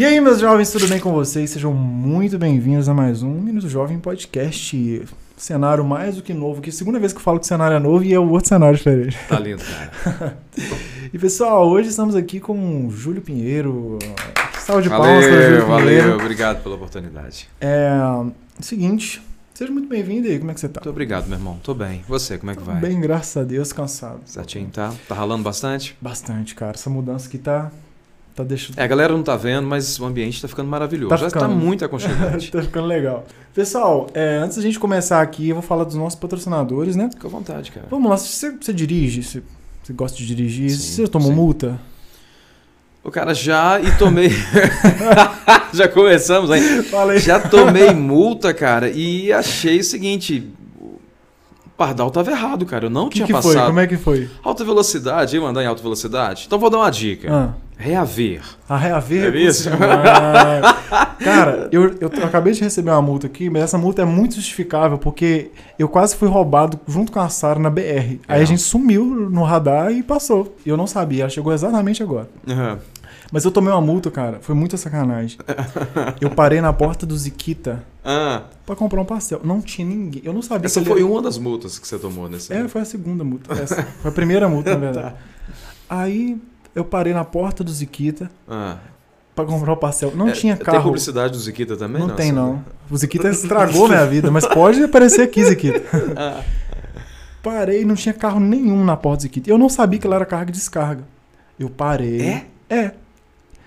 E aí, meus jovens, tudo bem com vocês? Sejam muito bem-vindos a mais um Minuto Jovem Podcast. Cenário mais do que novo, que é a segunda vez que eu falo que o cenário é novo e é o outro cenário diferente. Tá lindo, cara. E pessoal, hoje estamos aqui com o Júlio Pinheiro. Salve de palmas para o Valeu, Júlio Pinheiro. valeu. Obrigado pela oportunidade. É seguinte, seja muito bem-vindo aí, como é que você tá? Muito obrigado, meu irmão. Tô bem. Você, como é que vai? Bem, graças a Deus, cansado. Certinho, tá? Tá ralando bastante? Bastante, cara. Essa mudança aqui tá, tá deixando... É, a galera não tá vendo, mas o ambiente tá ficando maravilhoso. Tá Já ficando. tá muito aconchegante. tá ficando legal. Pessoal, é, antes da gente começar aqui, eu vou falar dos nossos patrocinadores, né? Fica à vontade, cara. Vamos lá, você, você dirige? Você, você gosta de dirigir? Sim, você tomou sim. multa? O cara já e tomei. já começamos aí. Fala aí. Já tomei multa, cara, e achei o seguinte. O Pardal tava errado, cara. Eu não que, tinha que foi? passado. Como é que foi? Alta velocidade, ia mandar em alta velocidade? Então vou dar uma dica. Ah, Reaver. a reaver. É isso? Cara, eu, eu acabei de receber uma multa aqui, mas essa multa é muito justificável, porque eu quase fui roubado junto com a Sara na BR. Aí É. a gente sumiu no radar e passou. E eu não sabia, ela chegou exatamente agora. Aham. Mas eu tomei uma multa, cara, foi muita sacanagem. Eu parei na porta do Ziquita Ah, pra comprar um pastel. Não tinha ninguém. Eu não sabia essa foi uma das multas que você tomou nesse. É, foi a segunda multa. Essa. Foi a primeira multa, na verdade. Aí eu parei na porta do Ziquita Ah. pra comprar o pastel. Não É, tinha Tem carro. publicidade do Ziquita também? Não tem, não. O Ziquita estragou minha vida, mas pode aparecer aqui, Ziquita. Ah, Parei, não tinha carro nenhum na porta do Ziquita. Eu não sabia que lá era carga e descarga. Eu parei. É? É.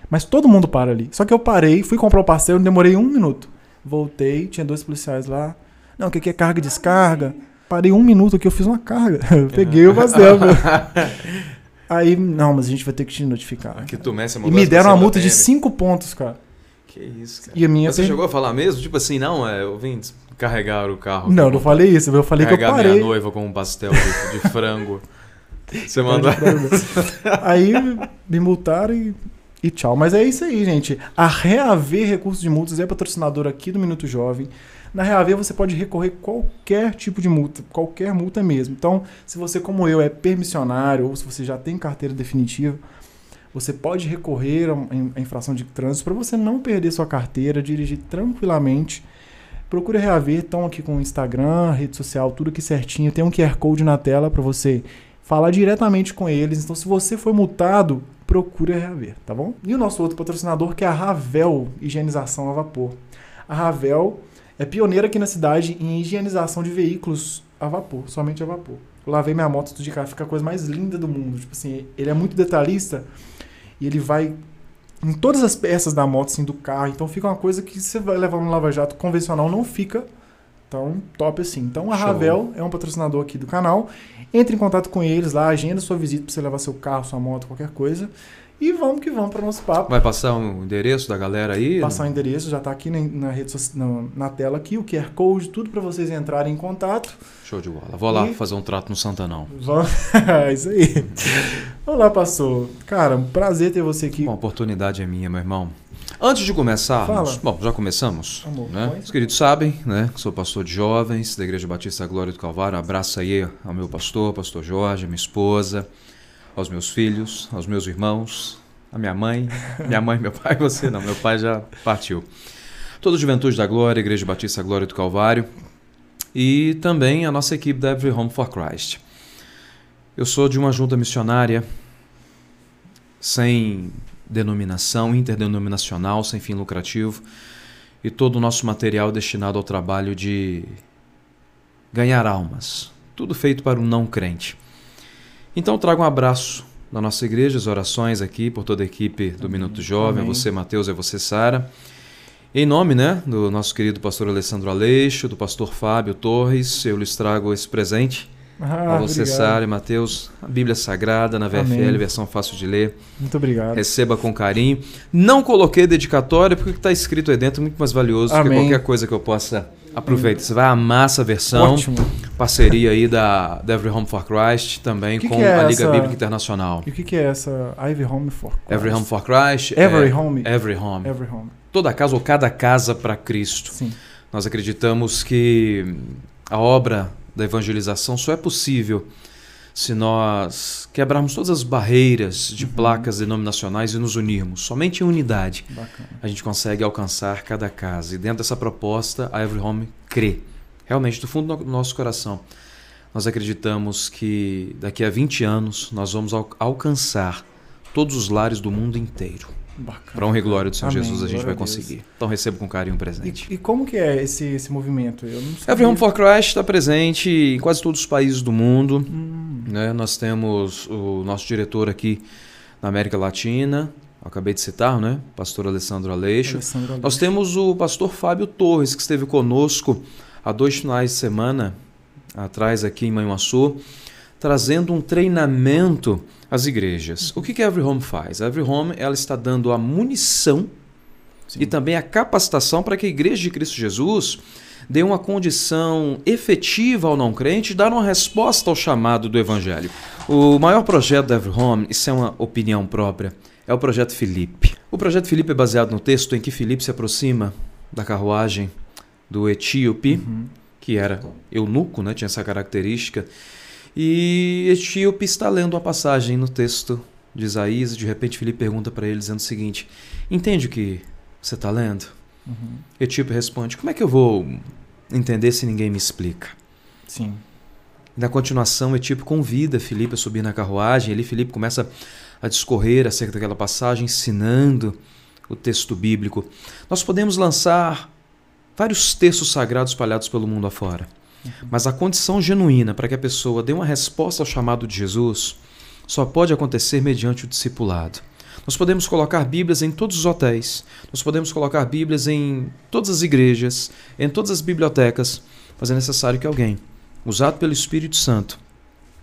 Mas todo mundo para ali. Só que eu parei, fui comprar o pastel, demorei um minuto. Voltei, tinha dois policiais lá. Não, o que aqui é carga e descarga. Parei um minuto aqui, eu fiz uma carga. Eu Peguei o pastel. Aí, não, mas a gente vai ter que te notificar. que tu Messi E me deram uma multa de baterem. 5 pontos, cara. Que isso, cara. E a minha. Mas você per- chegou a falar mesmo? Tipo assim, não, é, eu vim carregar o carro. Não, aqui, não falei isso. Eu falei que eu Carregar parei. minha noiva com um pastel de, de frango. Você mandou. Aí me multaram e, e tchau. Mas é isso aí, gente. A Reaver Recursos de Multas é patrocinadora aqui do Minuto Jovem. Na Reaver você pode recorrer qualquer tipo de multa, qualquer multa mesmo. Então, se você, como eu, é permissionário ou se você já tem carteira definitiva, você pode recorrer a infração de trânsito para você não perder sua carteira, dirigir tranquilamente. Procure Reaver, estão aqui com o Instagram, rede social, tudo aqui certinho. Tem um QR Code na tela para você falar diretamente com eles. Então, se você foi multado, procure Reaver, tá bom? E o nosso outro patrocinador, que é a Ravel Higienização a Vapor. A Ravel é pioneira aqui na cidade em higienização de veículos a vapor, somente a vapor. Eu lavei minha moto de cara, fica a coisa mais linda do mundo. Tipo assim, ele é muito detalhista e ele vai em todas as peças da moto, assim, do carro. Então fica uma coisa que você vai levar no lava-jato convencional, não fica tão top assim. Então a Show. Ravel é um patrocinador aqui do canal. Entre em contato com eles lá, agenda sua visita para você levar seu carro, sua moto, qualquer coisa. E vamos que vamos para o nosso papo. Vai passar o endereço da galera aí? Passar o endereço, já está aqui na, na rede na, na tela aqui, o QR Code, tudo para vocês entrarem em contato. Show de bola. Vou lá E- fazer um trato no Santanão. Vamos... Isso aí. Olá, pastor. Cara, um prazer ter você aqui. Uma oportunidade é minha, meu irmão. Antes de começarmos, Fala. bom, já começamos, Amor, né? Os queridos sabem, né? que Sou pastor de jovens da Igreja Batista Glória do Calvário. Abraço aí ao meu pastor, pastor Jorge, à minha esposa, aos meus filhos, aos meus irmãos, à minha mãe, minha mãe, meu pai, você não, meu pai já partiu. Toda a Juventude da Glória, Igreja Batista Glória do Calvário e também a nossa equipe da Every Home for Christ. Eu sou de uma junta missionária sem denominação, interdenominacional, sem fim lucrativo, e todo o nosso material destinado ao trabalho de ganhar almas. Tudo feito para um não crente. Então trago um abraço da nossa igreja, as orações aqui por toda a equipe do Minuto Jovem, a Amém. você, Mateus, e a você, Sara. Em nome né, do nosso querido pastor Alessandro Aleixo, do pastor Fábio Torres, eu lhes trago esse presente Ah, a você. Sara e Mateus, a Bíblia Sagrada na VFL, Amém. versão fácil de ler. Muito obrigado. Receba com carinho. Não coloquei dedicatória porque o que está escrito aí dentro é muito mais valioso do que Amém. qualquer coisa que eu possa aproveitar. Você vai amar essa versão. Ótimo. Parceria aí da, da Every Home for Christ, também que com que é a Liga essa- Bíblica Internacional. E o que, que é essa Ivy Home for? Christ? Every Home for Christ. Every é, Home. Every Home. Every Home. Toda casa ou cada casa para Cristo. Sim. Nós acreditamos que a obra da evangelização só é possível se nós quebrarmos todas as barreiras de Uhum. placas denominacionais e nos unirmos somente em unidade, Bacana. a gente consegue alcançar cada casa. E dentro dessa proposta, a Every Home crê. Realmente, do fundo do nosso coração, nós acreditamos que daqui a 20 anos nós vamos al- alcançar todos os lares do mundo inteiro. Bacana. Para honra e glória do Senhor Amém, Jesus, a gente glória vai conseguir. Então receba com carinho um presente. E, e como que é esse, esse movimento? Eu não. Every Home for Christ está presente em quase todos os países do mundo. Hum, né? Nós temos o nosso diretor aqui na América Latina, acabei de citar, né? Pastor Alessandro Aleixo. Alessandro Nós temos o pastor Fábio Torres, que esteve conosco há dois finais de semana atrás aqui em Manhuaçu, trazendo um treinamento às igrejas. O que que a Every Home faz? A Every Home ela está dando a munição Sim. e também a capacitação para que a igreja de Cristo Jesus dê uma condição efetiva ao não crente dar uma resposta ao chamado do evangelho. O maior projeto da Every Home, isso é uma opinião própria, é o projeto Filipe. O projeto Filipe é baseado no texto em que Filipe se aproxima da carruagem do etíope, Uhum. que era eunuco, né, tinha essa característica, e etíope está lendo uma passagem no texto de Isaías e de repente Filipe pergunta para ele dizendo o seguinte: Entende o que você está lendo? Uhum. Etíope responde: Como é que eu vou entender se ninguém me explica? Sim. Na continuação, Etíope convida Filipe a subir na carruagem. Ele, Filipe, começa a discorrer acerca daquela passagem, ensinando o texto bíblico. Nós podemos lançar vários textos sagrados espalhados pelo mundo afora. Mas a condição genuína para que a pessoa dê uma resposta ao chamado de Jesus só pode acontecer mediante o discipulado. Nós podemos colocar Bíblias em todos os hotéis, nós podemos colocar Bíblias em todas as igrejas, em todas as bibliotecas, mas é necessário que alguém, usado pelo Espírito Santo,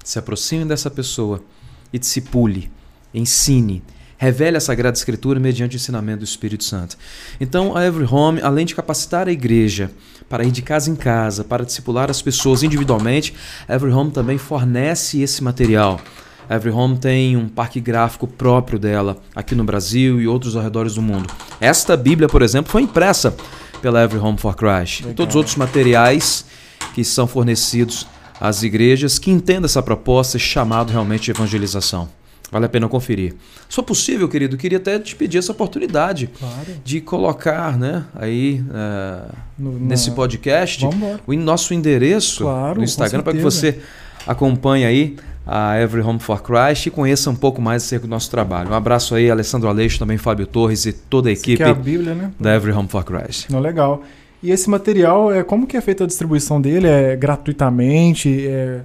se aproxime dessa pessoa e discipule, ensine, revele a Sagrada Escritura mediante o ensinamento do Espírito Santo. Então, a Every Home, além de capacitar a igreja para ir de casa em casa, para discipular as pessoas individualmente, a Every Home também fornece esse material. A Every Home tem um parque gráfico próprio dela aqui no Brasil e outros arredores do mundo. Esta Bíblia, por exemplo, foi impressa pela Every Home for Christ. Legal. E todos os outros materiais que são fornecidos às igrejas que entendam essa proposta, esse chamado realmente de evangelização. Vale a pena conferir. Se for possível, querido, queria até te pedir essa oportunidade Claro. de colocar né, aí eh, No- nesse podcast o nosso endereço Claro, no Instagram para que você acompanhe aí a Every Home for Christ e conheça um pouco mais acerca do nosso trabalho. Um abraço aí, Alessandro Aleixo, também Fábio Torres e toda a equipe é a Bíblia, né? da Every Home for Christ. Não, legal. E esse material, é como que é feita a distribuição dele? É gratuitamente? É...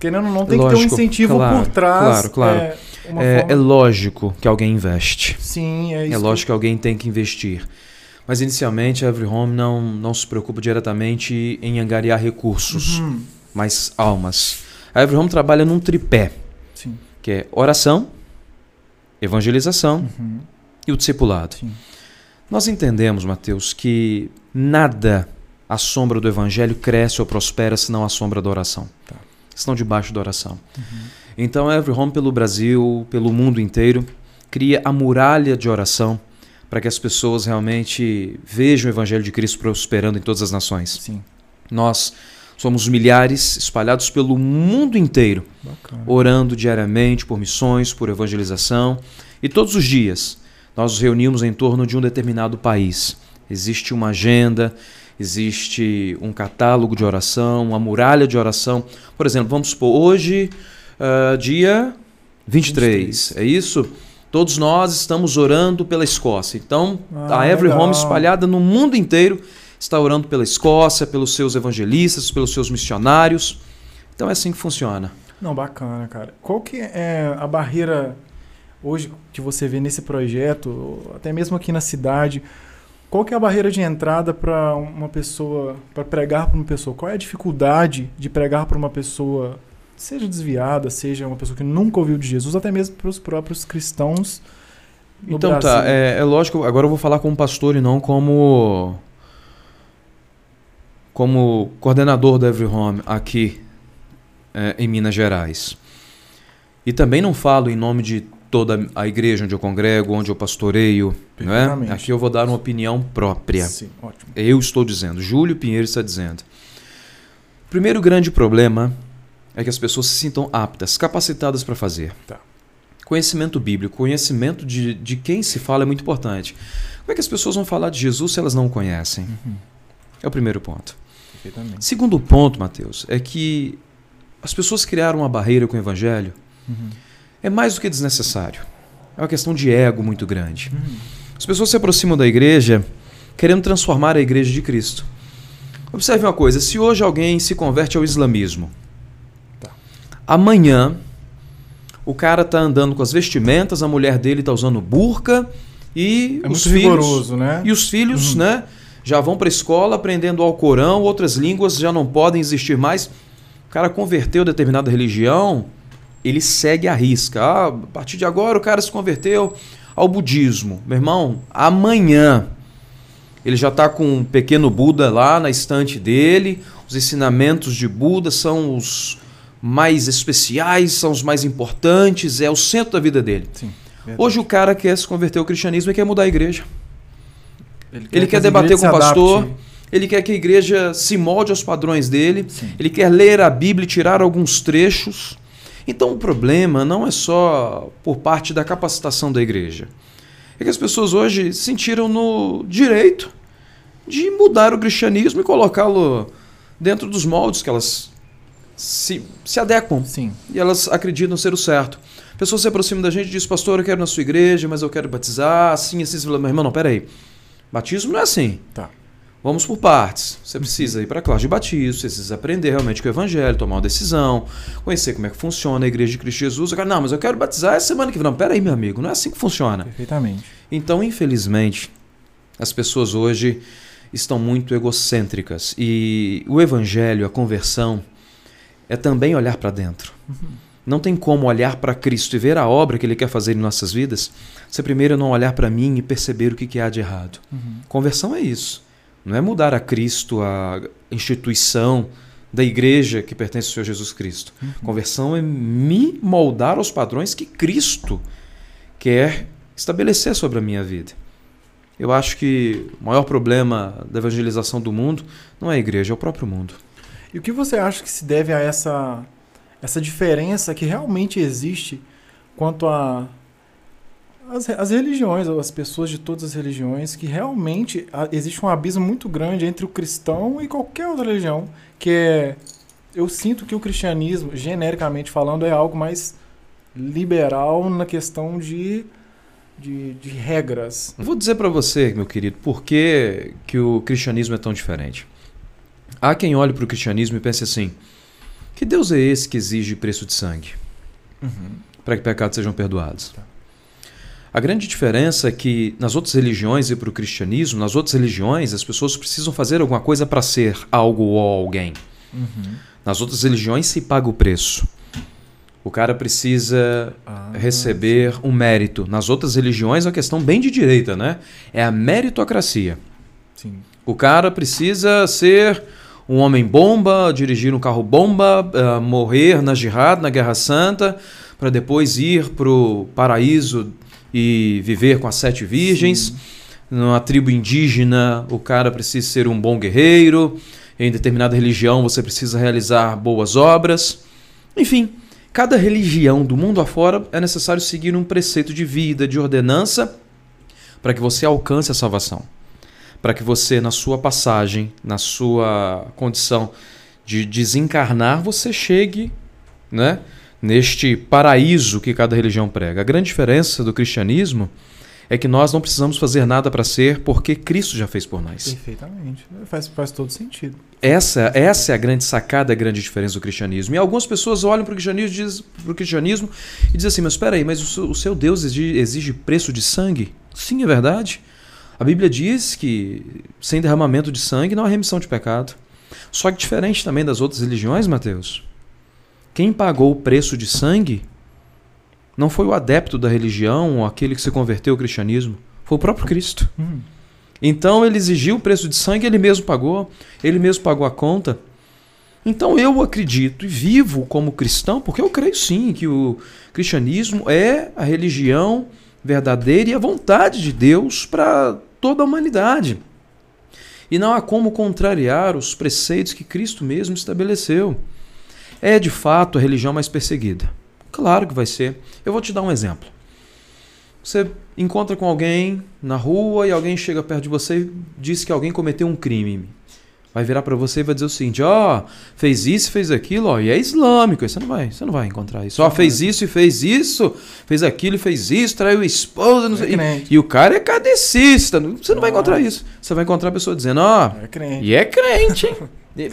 Querendo ou não, tem que ter um Lógico, incentivo claro, por trás. claro, claro. É, É, forma- é lógico que alguém investe. Sim, é isso. É que- lógico que alguém tem que investir. Mas inicialmente a Every Home não, não se preocupa diretamente em angariar recursos, Uhum. mas almas. A Every Home trabalha num tripé, Sim. que é oração, evangelização Uhum. e o discipulado. Sim. Nós entendemos, Mateus, que nada à sombra do evangelho cresce ou prospera senão à sombra da oração. Tá. Estão debaixo da oração. Uhum. Então, Every Home pelo Brasil, pelo mundo inteiro, cria a muralha de oração para que as pessoas realmente vejam o evangelho de Cristo prosperando em todas as nações. Sim. Nós somos milhares espalhados pelo mundo inteiro, Bacana. orando diariamente por missões, por evangelização, e todos os dias nós nos reunimos em torno de um determinado país. Existe uma agenda, existe um catálogo de oração, uma muralha de oração. Por exemplo, vamos supor, hoje, ah, dia 23, é isso? Todos nós estamos orando pela Escócia. Então, Ah, a Every legal. Home espalhada no mundo inteiro está orando pela Escócia, pelos seus evangelistas, pelos seus missionários. Então é assim que funciona. Não, bacana, cara. Qual que é a barreira hoje que você vê nesse projeto, até mesmo aqui na cidade? Qual que é a barreira de entrada para uma pessoa, para pregar para uma pessoa? Qual é a dificuldade de pregar para uma pessoa, seja desviada, seja uma pessoa que nunca ouviu de Jesus, até mesmo para os próprios cristãos no então Brasil? tá, é, é lógico, agora eu vou falar como pastor e não como como coordenador da Every Home aqui é, em Minas Gerais. E também não falo em nome de toda a igreja onde eu congrego, onde eu pastoreio, é? Perfeitamente. Aqui eu vou dar uma opinião própria. Sim, ótimo. Eu estou dizendo, Júlio Pinheiro está dizendo. Primeiro grande problema é que as pessoas se sintam aptas, capacitadas para fazer. Tá. Conhecimento bíblico, conhecimento de, de quem se fala é muito importante. Como é que as pessoas vão falar de Jesus se elas não o conhecem? Uhum. É o primeiro ponto. Segundo ponto, Mateus, é que as pessoas criaram uma barreira com o evangelho. Uhum. É mais do que desnecessário. É uma questão de ego muito grande. Uhum. As pessoas se aproximam da igreja querendo transformar a igreja de Cristo. Observe uma coisa: se hoje alguém se converte ao islamismo, Tá. amanhã o cara tá andando com as vestimentas, a mulher dele tá usando burca e É os filhos né? e os filhos, Uhum. né, já vão para a escola aprendendo ao Corão, outras línguas já não podem existir mais. O cara converteu determinada religião, ele segue a risca. Ah, a partir de agora o cara se converteu ao budismo. Meu irmão, amanhã ele já está com um pequeno Buda lá na estante dele. Os ensinamentos de Buda são os mais especiais, são os mais importantes, é o centro da vida dele. Sim. Hoje o cara quer se converter ao cristianismo e quer mudar a igreja. Ele que quer as debater igrejas com o pastor. Ele quer que a igreja se molde aos padrões dele. Sim. Ele quer ler a Bíblia e tirar alguns trechos. Então o problema não é só por parte da capacitação da igreja. É que as pessoas hoje se sentiram no direito de mudar o cristianismo e colocá-lo dentro dos moldes que elas se, se adequam Sim. e elas acreditam ser o certo. Pessoas se aproximam da gente e dizem, pastor, eu quero ir na sua igreja, mas eu quero batizar, assim, assim. Fala, meu irmão, não, peraí. Batismo não é assim. Tá. Vamos por partes. Você precisa ir para a classe de batismo, você precisa aprender realmente com o evangelho, tomar uma decisão, conhecer como é que funciona a igreja de Cristo Jesus. Eu quero, não, mas eu quero batizar essa semana que vem. Não, peraí, meu amigo, não é assim que funciona. Perfeitamente. Então, infelizmente, as pessoas hoje estão muito egocêntricas e o evangelho, a conversão, é também olhar para dentro. Não tem como olhar para Cristo e ver a obra que Ele quer fazer em nossas vidas se primeiro não olhar para mim e perceber o que que há de errado. Uhum. Conversão é isso. Não é mudar a Cristo, a instituição da igreja que pertence ao Senhor Jesus Cristo. Conversão é me moldar aos padrões que Cristo quer estabelecer sobre a minha vida. Eu acho que o maior problema da evangelização do mundo não é a igreja, é o próprio mundo. E o que você acha que se deve a essa, essa diferença que realmente existe quanto a as, as religiões, as pessoas de todas as religiões, que realmente a- existe um abismo muito grande entre o cristão e qualquer outra religião, que é eu sinto que o cristianismo, genericamente falando, é algo mais liberal na questão de, de, de regras. Vou dizer para você, meu querido, por que, que o cristianismo é tão diferente. Há quem olhe para o cristianismo e pense assim: que Deus é esse que exige preço de sangue para que pecados sejam perdoados? Tá. A grande diferença é que nas outras religiões e para o cristianismo, nas outras religiões, as pessoas precisam fazer alguma coisa para ser algo ou alguém. Uhum. Nas outras religiões se paga o preço. O cara precisa Ah, receber um mérito. Nas outras religiões é uma questão bem de direita, né? É a meritocracia. Sim. O cara precisa ser um homem bomba, dirigir um carro bomba, ah, morrer na jihad, na Guerra Santa, para depois ir para o paraíso e viver com as sete virgens. Numa tribo indígena, o cara precisa ser um bom guerreiro. Em determinada religião, você precisa realizar boas obras. Enfim, cada religião do mundo afora é necessário seguir um preceito de vida, de ordenança, para que você alcance a salvação. Para que você, na sua passagem, na sua condição de desencarnar, você chegue né, neste paraíso que cada religião prega. A grande diferença do cristianismo é que nós não precisamos fazer nada para ser, porque Cristo já fez por nós. Perfeitamente. Faz, faz todo sentido. Essa, essa é a grande sacada, a grande diferença do cristianismo. E algumas pessoas olham para o cristianismo, diz- cristianismo e dizem assim: Mas espera aí, mas o seu, o seu Deus exige, exige preço de sangue? Sim, é verdade. A Bíblia diz que sem derramamento de sangue não há remissão de pecado. Só que diferente também das outras religiões, Mateus, quem pagou o preço de sangue não foi o adepto da religião ou aquele que se converteu ao cristianismo, foi o próprio Cristo. Hum. Então ele exigiu o preço de sangue, ele mesmo pagou, ele mesmo pagou a conta. Então eu acredito e vivo como cristão, porque eu creio sim que o cristianismo é a religião verdadeira e a vontade de Deus para toda a humanidade. E não há como contrariar os preceitos que Cristo mesmo estabeleceu. É de fato a religião mais perseguida. Claro que vai ser. Eu vou te dar um exemplo. Você encontra com alguém na rua e alguém chega perto de você e diz que alguém cometeu um crime. Vai virar para você e vai dizer o seguinte: ó, oh, fez isso, fez aquilo, ó, e é islâmico. Você não vai, você não vai encontrar isso. Ó, oh, fez isso e fez isso, fez aquilo e fez isso, traiu a esposa, não sei. É e, e, o cara é cadecista. Você não vai encontrar isso. Você vai encontrar a pessoa dizendo: ó, é e é crente, hein?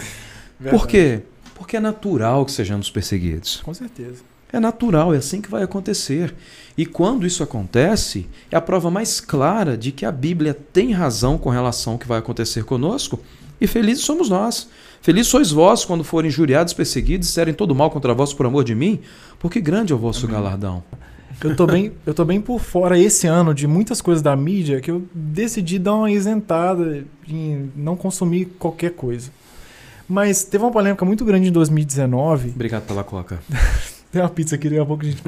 Por quê? Porque é natural que sejamos perseguidos. Com certeza. É natural, é assim que vai acontecer. E quando isso acontece, é a prova mais clara de que a Bíblia tem razão com relação ao que vai acontecer conosco, e felizes somos nós. Felizes sois vós quando forem injuriados, perseguidos, disserem todo mal contra vós por amor de mim, porque grande é o vosso Amém. galardão. Eu tô bem, eu tô bem por fora esse ano de muitas coisas da mídia que eu decidi dar uma isentada em não consumir qualquer coisa. Mas teve uma polêmica muito grande em 2019. Obrigado pela coca. Tem uma pizza aqui, daqui a pouco a gente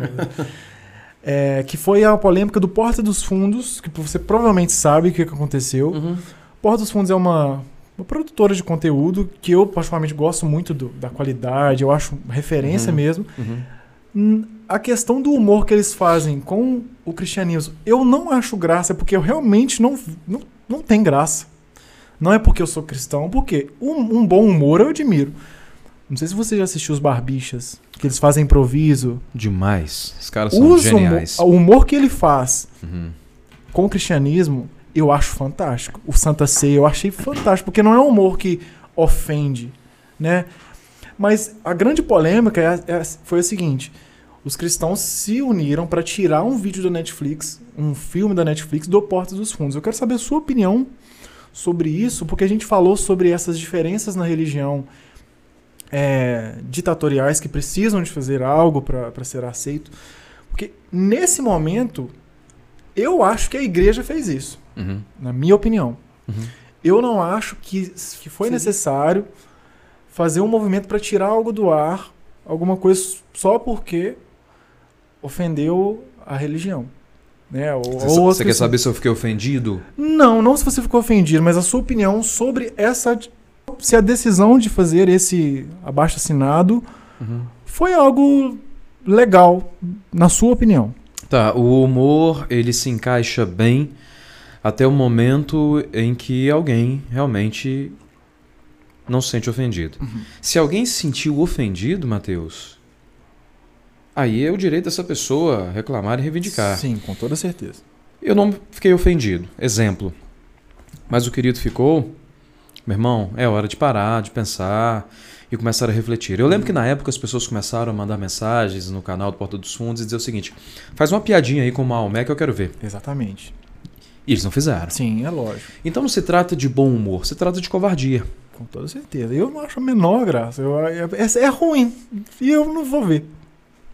é, que foi a polêmica do Porta dos Fundos, que você provavelmente sabe o que aconteceu. Uhum. Porta dos Fundos é uma, uma produtora de conteúdo que eu particularmente gosto muito do, da qualidade, eu acho referência uhum. mesmo. Uhum. A questão do humor que eles fazem com o cristianismo, eu não acho graça, porque eu realmente não, não, não tem graça. Não é porque eu sou cristão, porque um, um bom humor eu admiro. Não sei se você já assistiu os Barbichas, que eles fazem improviso. Demais. Os caras são Os geniais. Humor, o humor que ele faz uhum. com o cristianismo, eu acho fantástico. O Santa Ceia eu achei fantástico, porque não é um humor que ofende, né? Mas a grande polêmica é, é, foi a seguinte: os cristãos se uniram para tirar um vídeo da Netflix, um filme da Netflix, do Porta dos Fundos. Eu quero saber a sua opinião sobre isso, porque a gente falou sobre essas diferenças na religião é, ditatoriais que precisam de fazer algo para ser aceito. Porque nesse momento, eu acho que a igreja fez isso, uhum. na minha opinião. Uhum. Eu não acho que, que foi Sim. necessário fazer um movimento para tirar algo do ar, alguma coisa só porque ofendeu a religião. Né? Ou, você, ou você quer saber se eu fiquei ofendido? Não, não se você ficou ofendido, mas a sua opinião sobre essa se a decisão de fazer esse abaixo assinado uhum. foi algo legal, na sua opinião. Tá, o humor ele se encaixa bem até o momento em que alguém realmente não se sente ofendido. Uhum. Se alguém se sentiu ofendido, Mateus, aí é o direito dessa pessoa reclamar e reivindicar. Sim, com toda certeza. Eu não fiquei ofendido. Exemplo. Mas o querido ficou meu irmão, é hora de parar, de pensar e começar a refletir. Eu lembro que na época as pessoas começaram a mandar mensagens no canal do Porta dos Fundos e dizer o seguinte: faz uma piadinha aí com o Maomé que eu quero ver. Exatamente. E eles não fizeram. Sim, é lógico. Então não se trata de bom humor, se trata de covardia. Com toda certeza. Eu não acho a menor graça. Eu, é, é, é ruim. E eu não vou ver.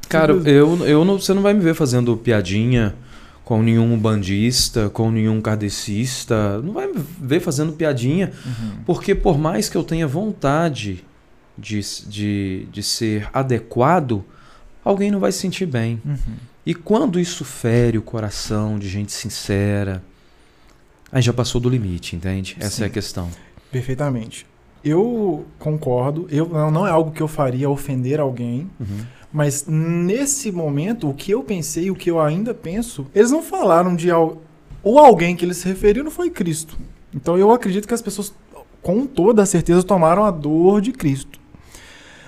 Cara, eu, eu não, você não vai me ver fazendo piadinha com nenhum bandista, com nenhum kardecista, não vai ver fazendo piadinha, uhum. porque por mais que eu tenha vontade de, de, de ser adequado, alguém não vai se sentir bem. Uhum. E quando isso fere o coração de gente sincera, aí já passou do limite, entende? Essa Sim. é a questão. Perfeitamente. Eu concordo, eu, não é algo que eu faria ofender alguém. Uhum mas nesse momento, o que eu pensei, o que eu ainda penso, eles não falaram de al ou alguém que eles se referiram foi Cristo. Então eu acredito que as pessoas, com toda certeza, tomaram a dor de Cristo.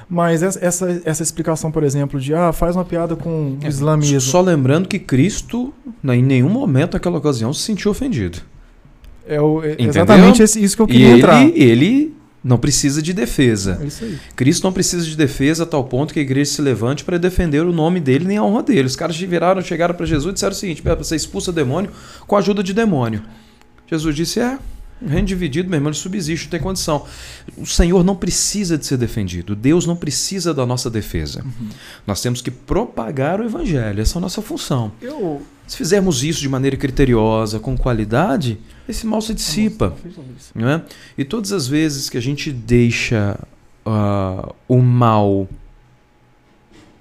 Mas essa, essa explicação, por exemplo, de ah, faz uma piada com o é, islamismo. Só lembrando que Cristo, em nenhum momento naquela ocasião, se sentiu ofendido. É, o, é exatamente esse, isso que eu queria e entrar. Ele, ele não precisa de defesa. É isso aí. Cristo não precisa de defesa a tal ponto que a igreja se levante para defender o nome dele nem a honra dele. Os caras viraram, chegaram para Jesus e disseram o seguinte: para você expulsa demônio com a ajuda de demônio. Jesus disse: é, reino dividido, meu irmão, ele subsiste, não tem condição. O Senhor não precisa de ser defendido. Deus não precisa da nossa defesa. Uhum. Nós temos que propagar o evangelho. Essa é a nossa função. Eu... Se fizermos isso de maneira criteriosa, com qualidade, esse mal se dissipa. Não é? E todas as vezes que a gente deixa uh, o mal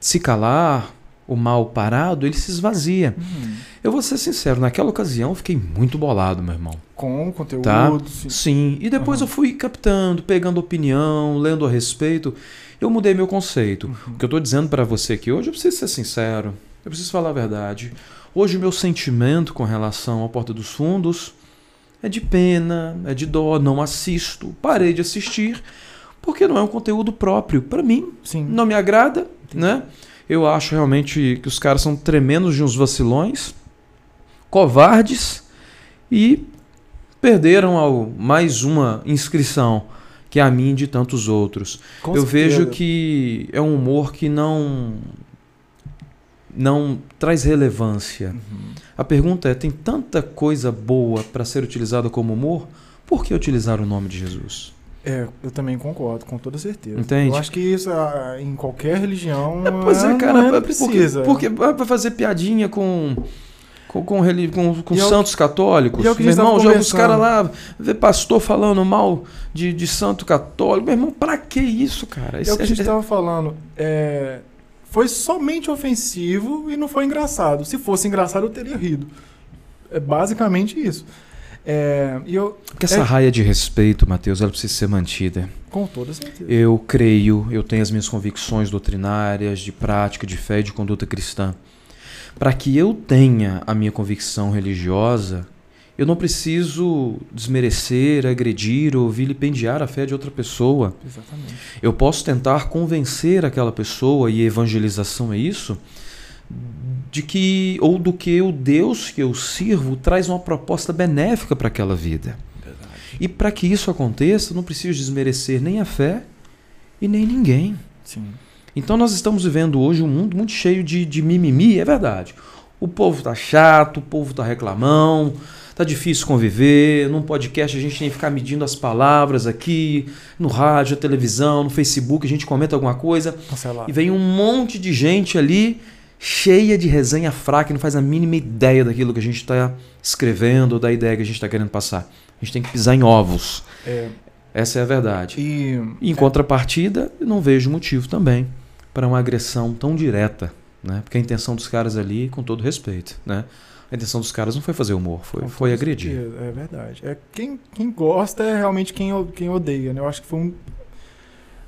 se calar, o mal parado, ele se esvazia. Uhum. Eu vou ser sincero, naquela ocasião eu fiquei muito bolado, meu irmão. Com conteúdo. Tá? Sim. sim. E depois uhum. eu fui captando, pegando opinião, lendo a respeito. Eu mudei meu conceito. O que eu estou dizendo para você aqui hoje, eu preciso ser sincero. Eu preciso falar a verdade. Hoje o meu sentimento com relação à Porta dos Fundos é de pena, é de dó, não assisto. Parei de assistir porque não é um conteúdo próprio para mim. Sim. Não me agrada, né? Eu acho realmente que os caras são tremendos de uns vacilões, covardes e perderam ao mais uma inscrição que é a mim de tantos outros. Com eu certeza. vejo que é um humor que não não traz relevância. Uhum. A pergunta é: tem tanta coisa boa para ser utilizada como humor? Por que utilizar o nome de Jesus? É, eu também concordo, com toda certeza. Entende? Eu acho que isso ah, em qualquer religião. É, pois é, cara, porque- precisa. Porque, vai fazer piadinha com. Com, com, com, com é santos católicos. e é meu irmão, já os caras lá, vê pastor falando mal de, de santo católico. Meu irmão, pra que isso, cara? É Isso o que a gente estava falando. É, foi somente ofensivo e não foi engraçado. Se fosse engraçado, eu teria rido. É basicamente isso. É, e eu, Porque essa é- raia de respeito, Mateus, ela precisa ser mantida. com toda certeza. Eu creio, eu tenho as minhas convicções doutrinárias, de prática, de fé e de conduta cristã. Para que eu tenha a minha convicção religiosa, eu não preciso desmerecer, agredir ou vilipendiar a fé de outra pessoa. Exatamente. Eu posso tentar convencer aquela pessoa, e evangelização é isso, de que, ou do que o Deus que eu sirvo traz uma proposta benéfica para aquela vida. Verdade. E para que isso aconteça, não preciso desmerecer nem a fé e nem ninguém. Sim. Então nós estamos vivendo hoje um mundo muito cheio de, de mimimi, é verdade. O povo tá chato, o povo tá reclamão, tá difícil conviver. Num podcast a gente tem que ficar medindo as palavras aqui, no rádio, na televisão, no Facebook, a gente comenta alguma coisa Cancelar. e vem um monte de gente ali cheia de resenha fraca e não faz a mínima ideia daquilo que a gente está escrevendo ou da ideia que a gente está querendo passar. A gente tem que pisar em ovos. É, Essa é a verdade. e em contrapartida, eu não vejo motivo também para uma agressão tão direta, né? Porque a intenção dos caras ali, com todo respeito, né? A intenção dos caras não foi fazer humor, foi, foi agredir. certeza, É verdade. É, quem, quem gosta é realmente quem, quem odeia, né? Eu acho que foi um.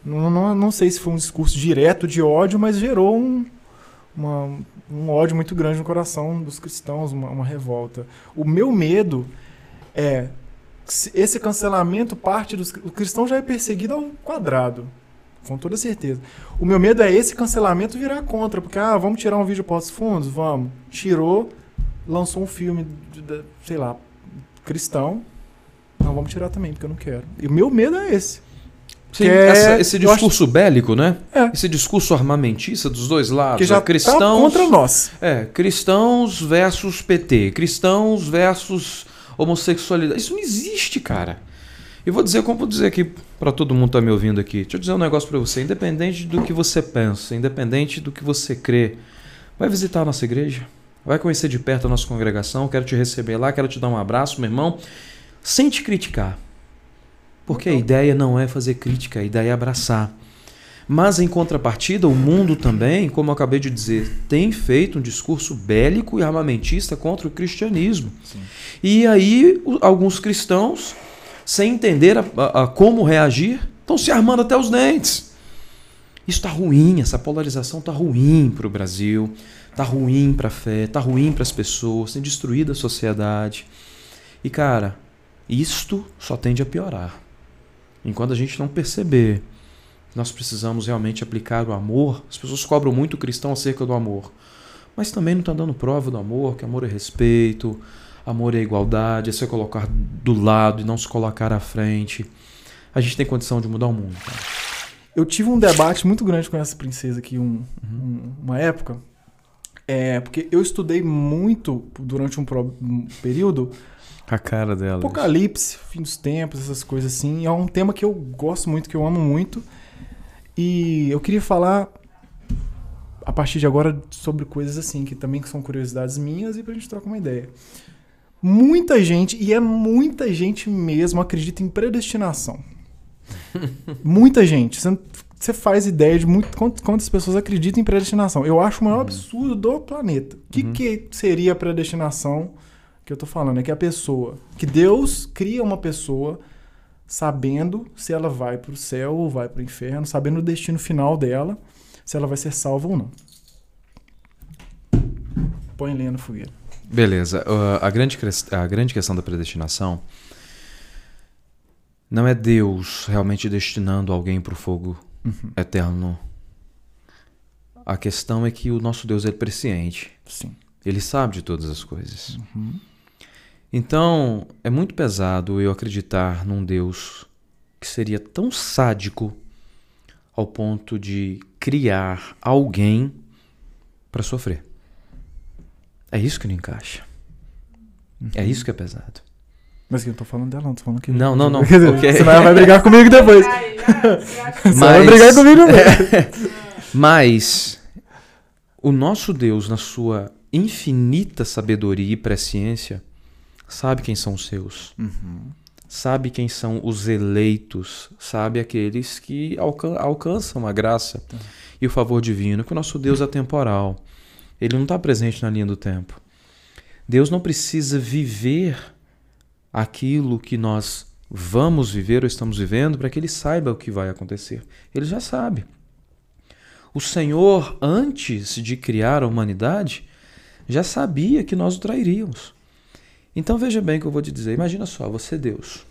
Não, não, não sei se foi um discurso direto de ódio, mas gerou um, uma- um ódio muito grande no coração dos cristãos, uma, uma revolta. O meu medo é. Esse cancelamento parte dos. O cristão já é perseguido ao quadrado. Com toda certeza. O meu medo é esse cancelamento virar contra. Porque, ah, vamos tirar um vídeo pós fundos? Vamos. Tirou, lançou um filme, de- de- sei lá, cristão. Não, vamos tirar também, porque eu não quero. E o meu medo é esse. Sim, é- essa- esse eu acho- discurso bélico, né? É. Esse discurso armamentista dos dois lados. Que já é cristãos, tá contra nós. É, cristãos versus PT, cristãos versus homossexualidade. Isso não existe, cara. Eu vou dizer, como vou dizer aqui para todo mundo que tá me ouvindo aqui. Deixa eu dizer um negócio para você, independente do que você pensa, independente do que você crê, vai visitar a nossa igreja, vai conhecer de perto a nossa congregação, quero te receber lá, quero te dar um abraço, meu irmão, sem te criticar. Porque a ideia não é fazer crítica, a ideia é abraçar. Mas em contrapartida, o mundo também, como eu acabei de dizer, tem feito um discurso bélico e armamentista contra o cristianismo. Sim. E aí, alguns cristãos, sem entender a, a- a como reagir, estão se armando até os dentes. Isso está ruim, essa polarização está ruim para o Brasil, está ruim para a fé, está ruim para as pessoas, tem destruído a sociedade. E cara, isto só tende a piorar. Enquanto a gente não perceber nós precisamos realmente aplicar o amor, as pessoas cobram muito o cristão acerca do amor, mas também não estão dando prova do amor, que amor é respeito, amor é igualdade, é se colocar do lado e não se colocar à frente. A gente tem condição de mudar o mundo. Cara. Eu tive um debate muito grande com essa princesa aqui um, Uhum. um- uma época. É, porque eu estudei muito durante um, pro- um período A cara dela. Apocalipse, fim dos tempos, essas coisas assim. É um tema que eu gosto muito, que eu amo muito. E eu queria falar a partir de agora sobre coisas assim, que também são curiosidades minhas e pra gente trocar uma ideia. Muita gente, e é muita gente mesmo, acredita em predestinação. muita gente. Você, faz ideia de muito, quant- quantas pessoas acreditam em predestinação. Eu acho o maior absurdo do planeta. O que, Uhum. que seria a predestinação? Que eu tô falando é que a pessoa, que Deus cria uma pessoa sabendo se ela vai para o céu ou vai para o inferno, sabendo o destino final dela, se ela vai ser salva ou não. Põe lenha no fogueira. Beleza. Uh, a, grande, a grande questão da predestinação não é Deus realmente destinando alguém para o fogo uhum. eterno. A questão é que o nosso Deus é presciente. Sim. Ele sabe de todas as coisas. Uhum. Então, é muito pesado eu acreditar num Deus que seria tão sádico ao ponto de criar alguém para sofrer. É isso que não encaixa. Uhum. É isso que é pesado. Mas eu não tô falando dela, não, tô falando que. Não, não, não. okay. Você vai, vai, brigar comigo depois. Você Mas... vai brigar comigo depois. Mas o nosso Deus, na sua infinita sabedoria e presciência, sabe quem são os seus. Uhum. Sabe quem são os eleitos, sabe aqueles que alcan alcançam a graça uhum. e o favor divino, que o nosso Deus é temporal. Ele não está presente na linha do tempo. Deus não precisa viver aquilo que nós vamos viver ou estamos vivendo para que ele saiba o que vai acontecer. Ele já sabe. O Senhor, antes de criar a humanidade, já sabia que nós o trairíamos. Então veja bem o que eu vou te dizer. Imagina só, você é Deus.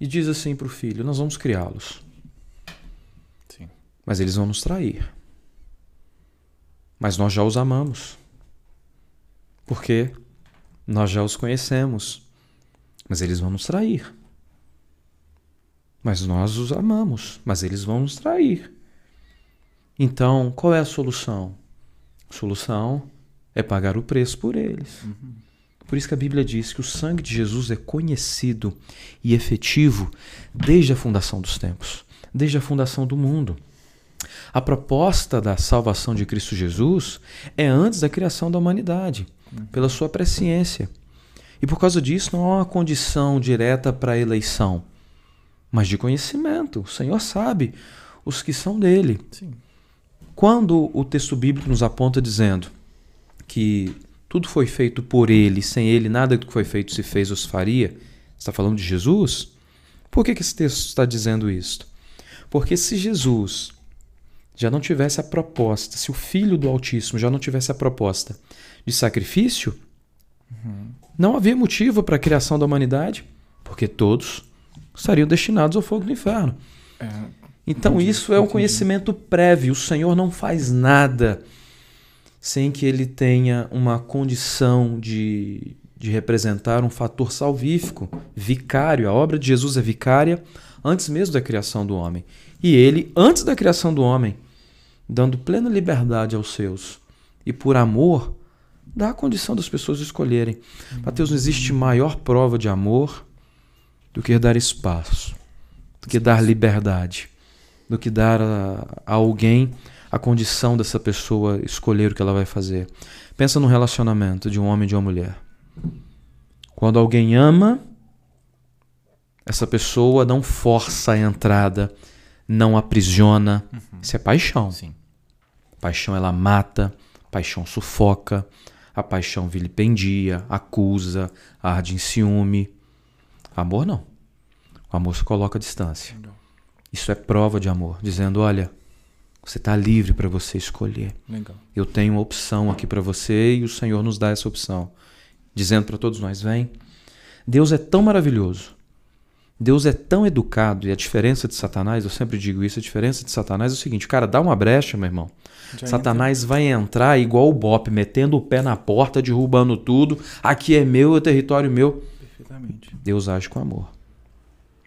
E diz assim para o filho: Nós vamos criá-los. Mas eles vão nos trair. Mas nós já os amamos. Porque nós já os conhecemos. Mas eles vão nos trair. Mas nós os amamos. Mas eles vão nos trair. Então, qual é a solução? A solução é pagar o preço por eles. Uhum. Por isso que a Bíblia diz que o sangue de Jesus é conhecido e efetivo desde a fundação dos tempos, desde a fundação do mundo. A proposta da salvação de Cristo Jesus é antes da criação da humanidade, pela sua presciência. E por causa disso não há uma condição direta para a eleição, mas de conhecimento. O Senhor sabe os que são dele. Sim. Quando o texto bíblico nos aponta dizendo que tudo foi feito por ele, sem ele nada do que foi feito se fez ou se faria, está falando de Jesus? Por que, que esse texto está dizendo isto? Porque se Jesus já não tivesse a proposta, se o Filho do Altíssimo já não tivesse a proposta de sacrifício, uhum. não havia motivo para a criação da humanidade, porque todos estariam destinados ao fogo do inferno. É, então, entendi, isso é um conhecimento prévio. O Senhor não faz nada sem que ele tenha uma condição de, de representar um fator salvífico, vicário. A obra de Jesus é vicária antes mesmo da criação do homem. E ele, antes da criação do homem, dando plena liberdade aos seus e por amor, dá a condição das pessoas escolherem. Mateus, não existe maior prova de amor do que dar espaço, do que dar liberdade, do que dar a, a alguém a condição dessa pessoa escolher o que ela vai fazer. Pensa no relacionamento de um homem e de uma mulher. Quando alguém ama, essa pessoa não força a entrada não aprisiona. Uhum. Isso é paixão. Sim. Paixão ela mata, paixão sufoca, a paixão vilipendia, acusa, arde em ciúme. Amor não. O amor se coloca à distância. Isso é prova de amor, dizendo: olha, você está livre para você escolher. Legal. Eu tenho uma opção aqui para você e o Senhor nos dá essa opção, dizendo para todos nós: vem. Deus é tão maravilhoso Deus é tão educado e a diferença de Satanás, eu sempre digo isso, a diferença de Satanás é o seguinte, cara, dá uma brecha, meu irmão. Já Satanás entra. vai entrar igual o Bop, metendo o pé na porta, derrubando tudo. Aqui é meu, é território meu. Perfeitamente. Deus age com amor.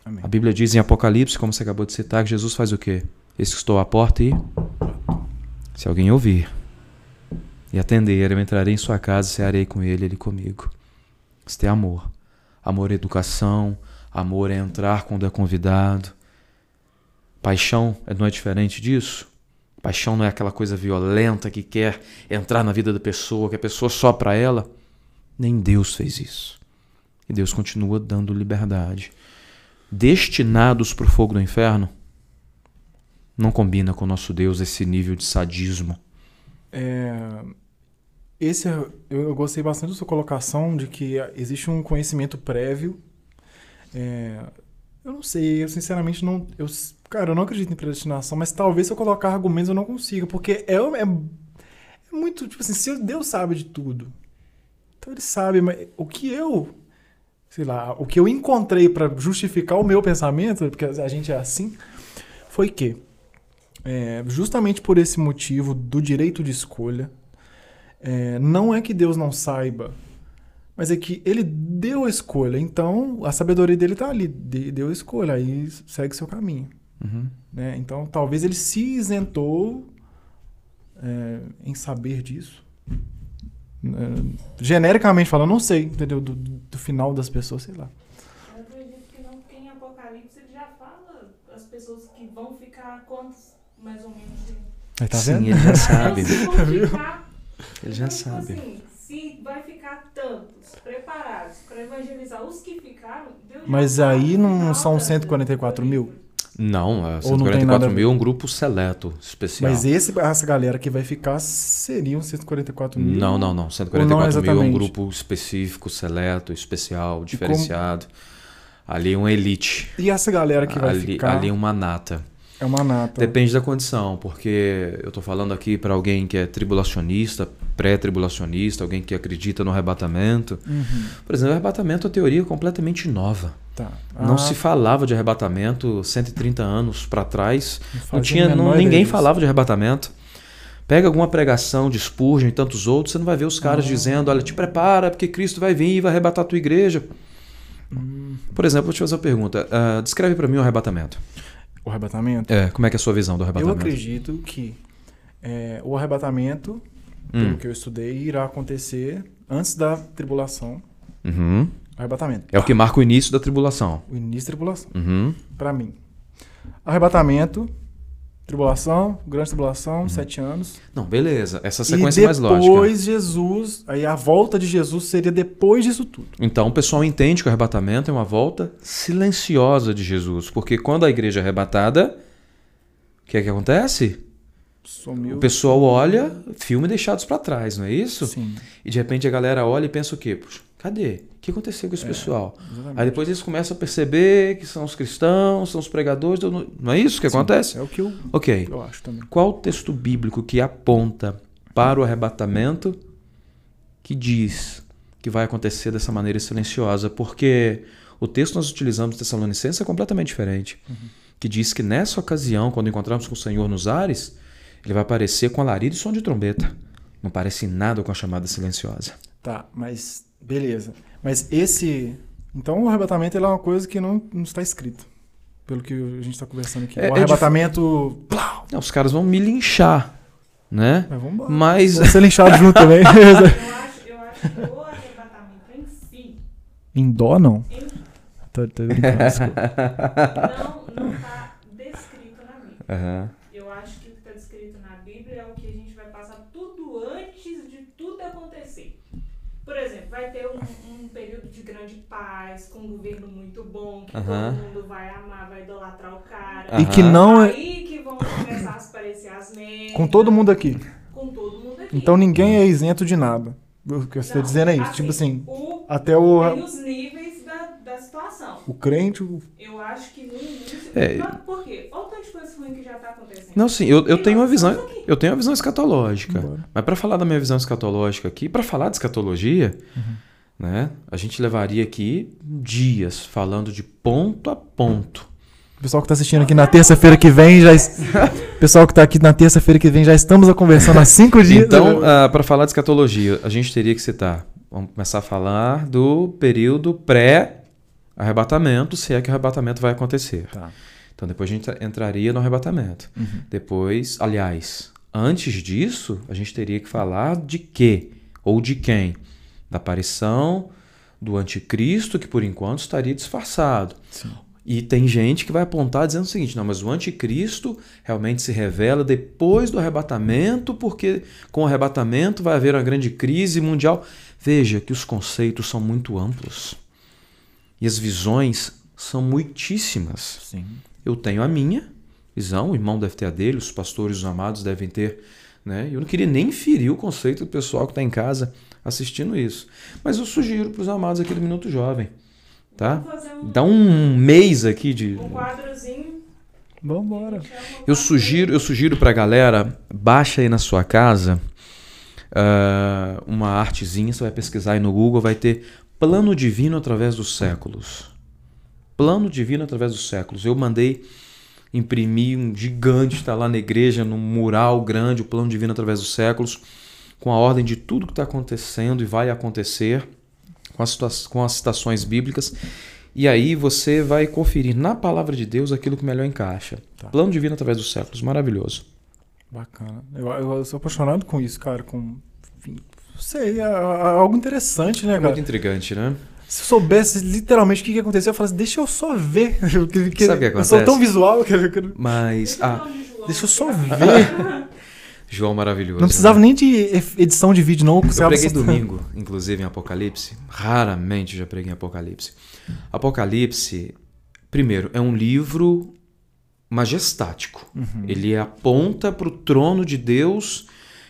Amém. A Bíblia diz em Apocalipse, como você acabou de citar, que Jesus faz o quê? Estou à porta e se alguém ouvir e atender, eu entrarei em sua casa e cearei com ele, ele comigo. Isso é amor. Amor é educação, Amor é entrar quando é convidado. Paixão não é diferente disso? Paixão não é aquela coisa violenta que quer entrar na vida da pessoa, que a pessoa só para ela. Nem Deus fez isso. E Deus continua dando liberdade. Destinados para o fogo do inferno, não combina com o nosso Deus esse nível de sadismo. É, esse é, eu gostei bastante da sua colocação de que existe um conhecimento prévio é, Eu não sei, eu sinceramente não. Eu, cara, eu não acredito em predestinação, mas talvez se eu colocar argumentos eu não consiga, porque é, é, é muito. Tipo assim, se Deus sabe de tudo, então ele sabe, mas o que eu. Sei lá, o que eu encontrei para justificar o meu pensamento, porque a gente é assim, foi que, é, justamente por esse motivo do direito de escolha, é, não é que Deus não saiba mas é que ele deu a escolha, então a sabedoria dele está ali, deu a escolha, aí segue seu caminho. Uhum. Né? Então talvez ele se isentou é, em saber disso. É, genericamente falando, não sei, entendeu? Do, do, final das pessoas, sei lá. Eu acredito que não, em Apocalipse ele já fala as pessoas que vão ficar quantos, mais ou menos. Aí, tá Sim, vendo? ele já sabe. ele já então, sabe. Assim, se vai ficar tantos preparados para evangelizar os que ficaram, Deus Mas aí não são 144 mil? Não, é Ou não tem nada 144 a ver? mil é um grupo seleto, especial. Mas esse, essa galera que vai ficar seriam 144 mil? Não, não, não. Ou 144 não mil é um grupo específico, seleto, especial, diferenciado. Ali é uma elite. E essa galera que vai ali, ficar ali é uma nata. É uma nata. Depende da condição, porque eu estou falando aqui para alguém que é tribulacionista, pré-tribulacionista, alguém que acredita no arrebatamento. Uhum. Por exemplo, o arrebatamento é uma teoria completamente nova. Tá. Não Ah, se falava de arrebatamento 130 anos para trás. não Não tinha, não- ninguém disso. falava de arrebatamento. Pega alguma pregação de Spurgeon e tantos outros, você não vai ver os caras Ah. dizendo: olha, te prepara, porque Cristo vai vir e vai arrebatar a tua igreja. Hum. Por exemplo, vou te fazer uma pergunta. Ah, descreve para mim o arrebatamento. O arrebatamento? É, como é que é a sua visão do Eu arrebatamento? acredito que é, o arrebatamento, Hum. pelo que eu estudei, irá acontecer antes da tribulação. Uhum. Arrebatamento. É o que marca o início da tribulação. O início da tribulação. Uhum. Pra mim. Arrebatamento, tribulação, grande tribulação, Uhum. sete anos. Não, beleza. Essa e sequência é mais lógica. depois Jesus, aí a volta de Jesus seria depois disso tudo. Então o pessoal entende que o arrebatamento é uma volta silenciosa de Jesus. Porque quando a igreja é arrebatada, o que é que acontece? Sumiu. O pessoal olha, filme deixados para trás, não é isso? Sim, E de repente a galera olha e pensa o quê? Puxa, cadê? O que aconteceu com esse pessoal? exatamente. Aí depois eles começam a perceber que são os cristãos, são os pregadores. do- Não é isso que Sim, acontece? É o que eu, Ok. eu acho também. Qual o texto bíblico que aponta para o arrebatamento que diz que vai acontecer dessa maneira silenciosa? Porque o texto que nós utilizamos de Tessalonicenses é completamente diferente. Que diz que nessa ocasião, quando encontrarmos com o Senhor nos ares, ele vai aparecer com alarido e som de trombeta. Não parece nada com a chamada silenciosa. Tá, mas beleza. Mas esse. Então o arrebatamento ele é uma coisa que não, não está escrito. Pelo que a gente está conversando aqui. É- o é arrebatamento. Não, os caras vão me linchar, né? Mas vamos embora. Mas Vamos ser linchados junto também. Eu acho, eu acho que o arrebatamento em si em dó, não. em- Tô, tô brincando, desculpa. não não está descrito na Bíblia. Aham. Eu acho que o que está descrito na Bíblia é o que a gente vai passar tudo antes de tudo acontecer. Por exemplo, vai ter um, um período de grande paz, com um governo muito bom, que Aham. todo mundo vai amar, vai idolatrar o cara. E que não é. Aí que vão começar a aparecer as merdas. Com todo mundo aqui. Com todo mundo aqui. Então ninguém é isento de nada. O que você está dizendo é isso. Tipo assim, o, até o, tem os níveis da, da situação. o crente. o- Eu acho que no início. É. Por quê? Olha o tanto de coisa ruim que já está acontecendo. Não, sim, eu, eu tenho uma visão, aqui. eu tenho uma visão escatológica. Embora. Mas para falar da minha visão escatológica aqui, para falar de escatologia, né, a gente levaria aqui dias falando de ponto a ponto. O pessoal que está assistindo aqui na terça-feira que vem já. pessoal que está aqui na terça-feira que vem já estamos a conversando há cinco dias. Então, para falar de escatologia, a gente teria que citar, vamos começar a falar do período pré-arrebatamento, se é que o arrebatamento vai acontecer. Tá. Então depois a gente entraria no arrebatamento. Uhum. Depois, aliás, antes disso, a gente teria que falar de quê? Ou de quem? Da aparição do anticristo, que por enquanto estaria disfarçado. Sim. E tem gente que vai apontar dizendo o seguinte: não, mas o anticristo realmente se revela depois do arrebatamento, porque com o arrebatamento vai haver uma grande crise mundial. Veja que os conceitos são muito amplos e as visões são muitíssimas. Sim. Eu tenho a minha visão, o irmão deve ter a dele, os pastores, os amados devem ter. Né? Eu não queria nem ferir o conceito do pessoal que está em casa assistindo isso. Mas eu sugiro para os amados aqui do Minuto Jovem. Tá? Vamos fazer um, Dá um mês aqui de. um quadrozinho. Vambora. Eu sugiro, eu sugiro pra galera, baixa aí na sua casa ah, uma artezinha, você vai pesquisar aí no Google, vai ter Plano Divino através dos séculos. Plano Divino através dos séculos. Eu mandei imprimir um gigante, está lá na igreja, num mural grande, o Plano Divino através dos séculos, com a ordem de tudo que está acontecendo e vai acontecer, com as, com as citações bíblicas. E aí você vai conferir na palavra de Deus aquilo que melhor encaixa. Tá. Plano Divino através dos séculos, maravilhoso. Bacana. Eu, eu sou apaixonado com isso, cara. Com. enfim, Não sei, é, é algo interessante, né, É cara? muito intrigante, né? Se eu soubesse literalmente o que, que aconteceu, eu falasse, deixa eu só ver. Que- que- Sabe o que Eu sou acontece? tão visual que eu- Mas. Ah, Deixa eu só ver. João maravilhoso. Não precisava né? nem de edição de vídeo, não. Eu preguei só- domingo, inclusive em Apocalipse. Raramente já preguei em Apocalipse. Apocalipse, primeiro, é um livro majestático. Uhum. Ele aponta para o trono de Deus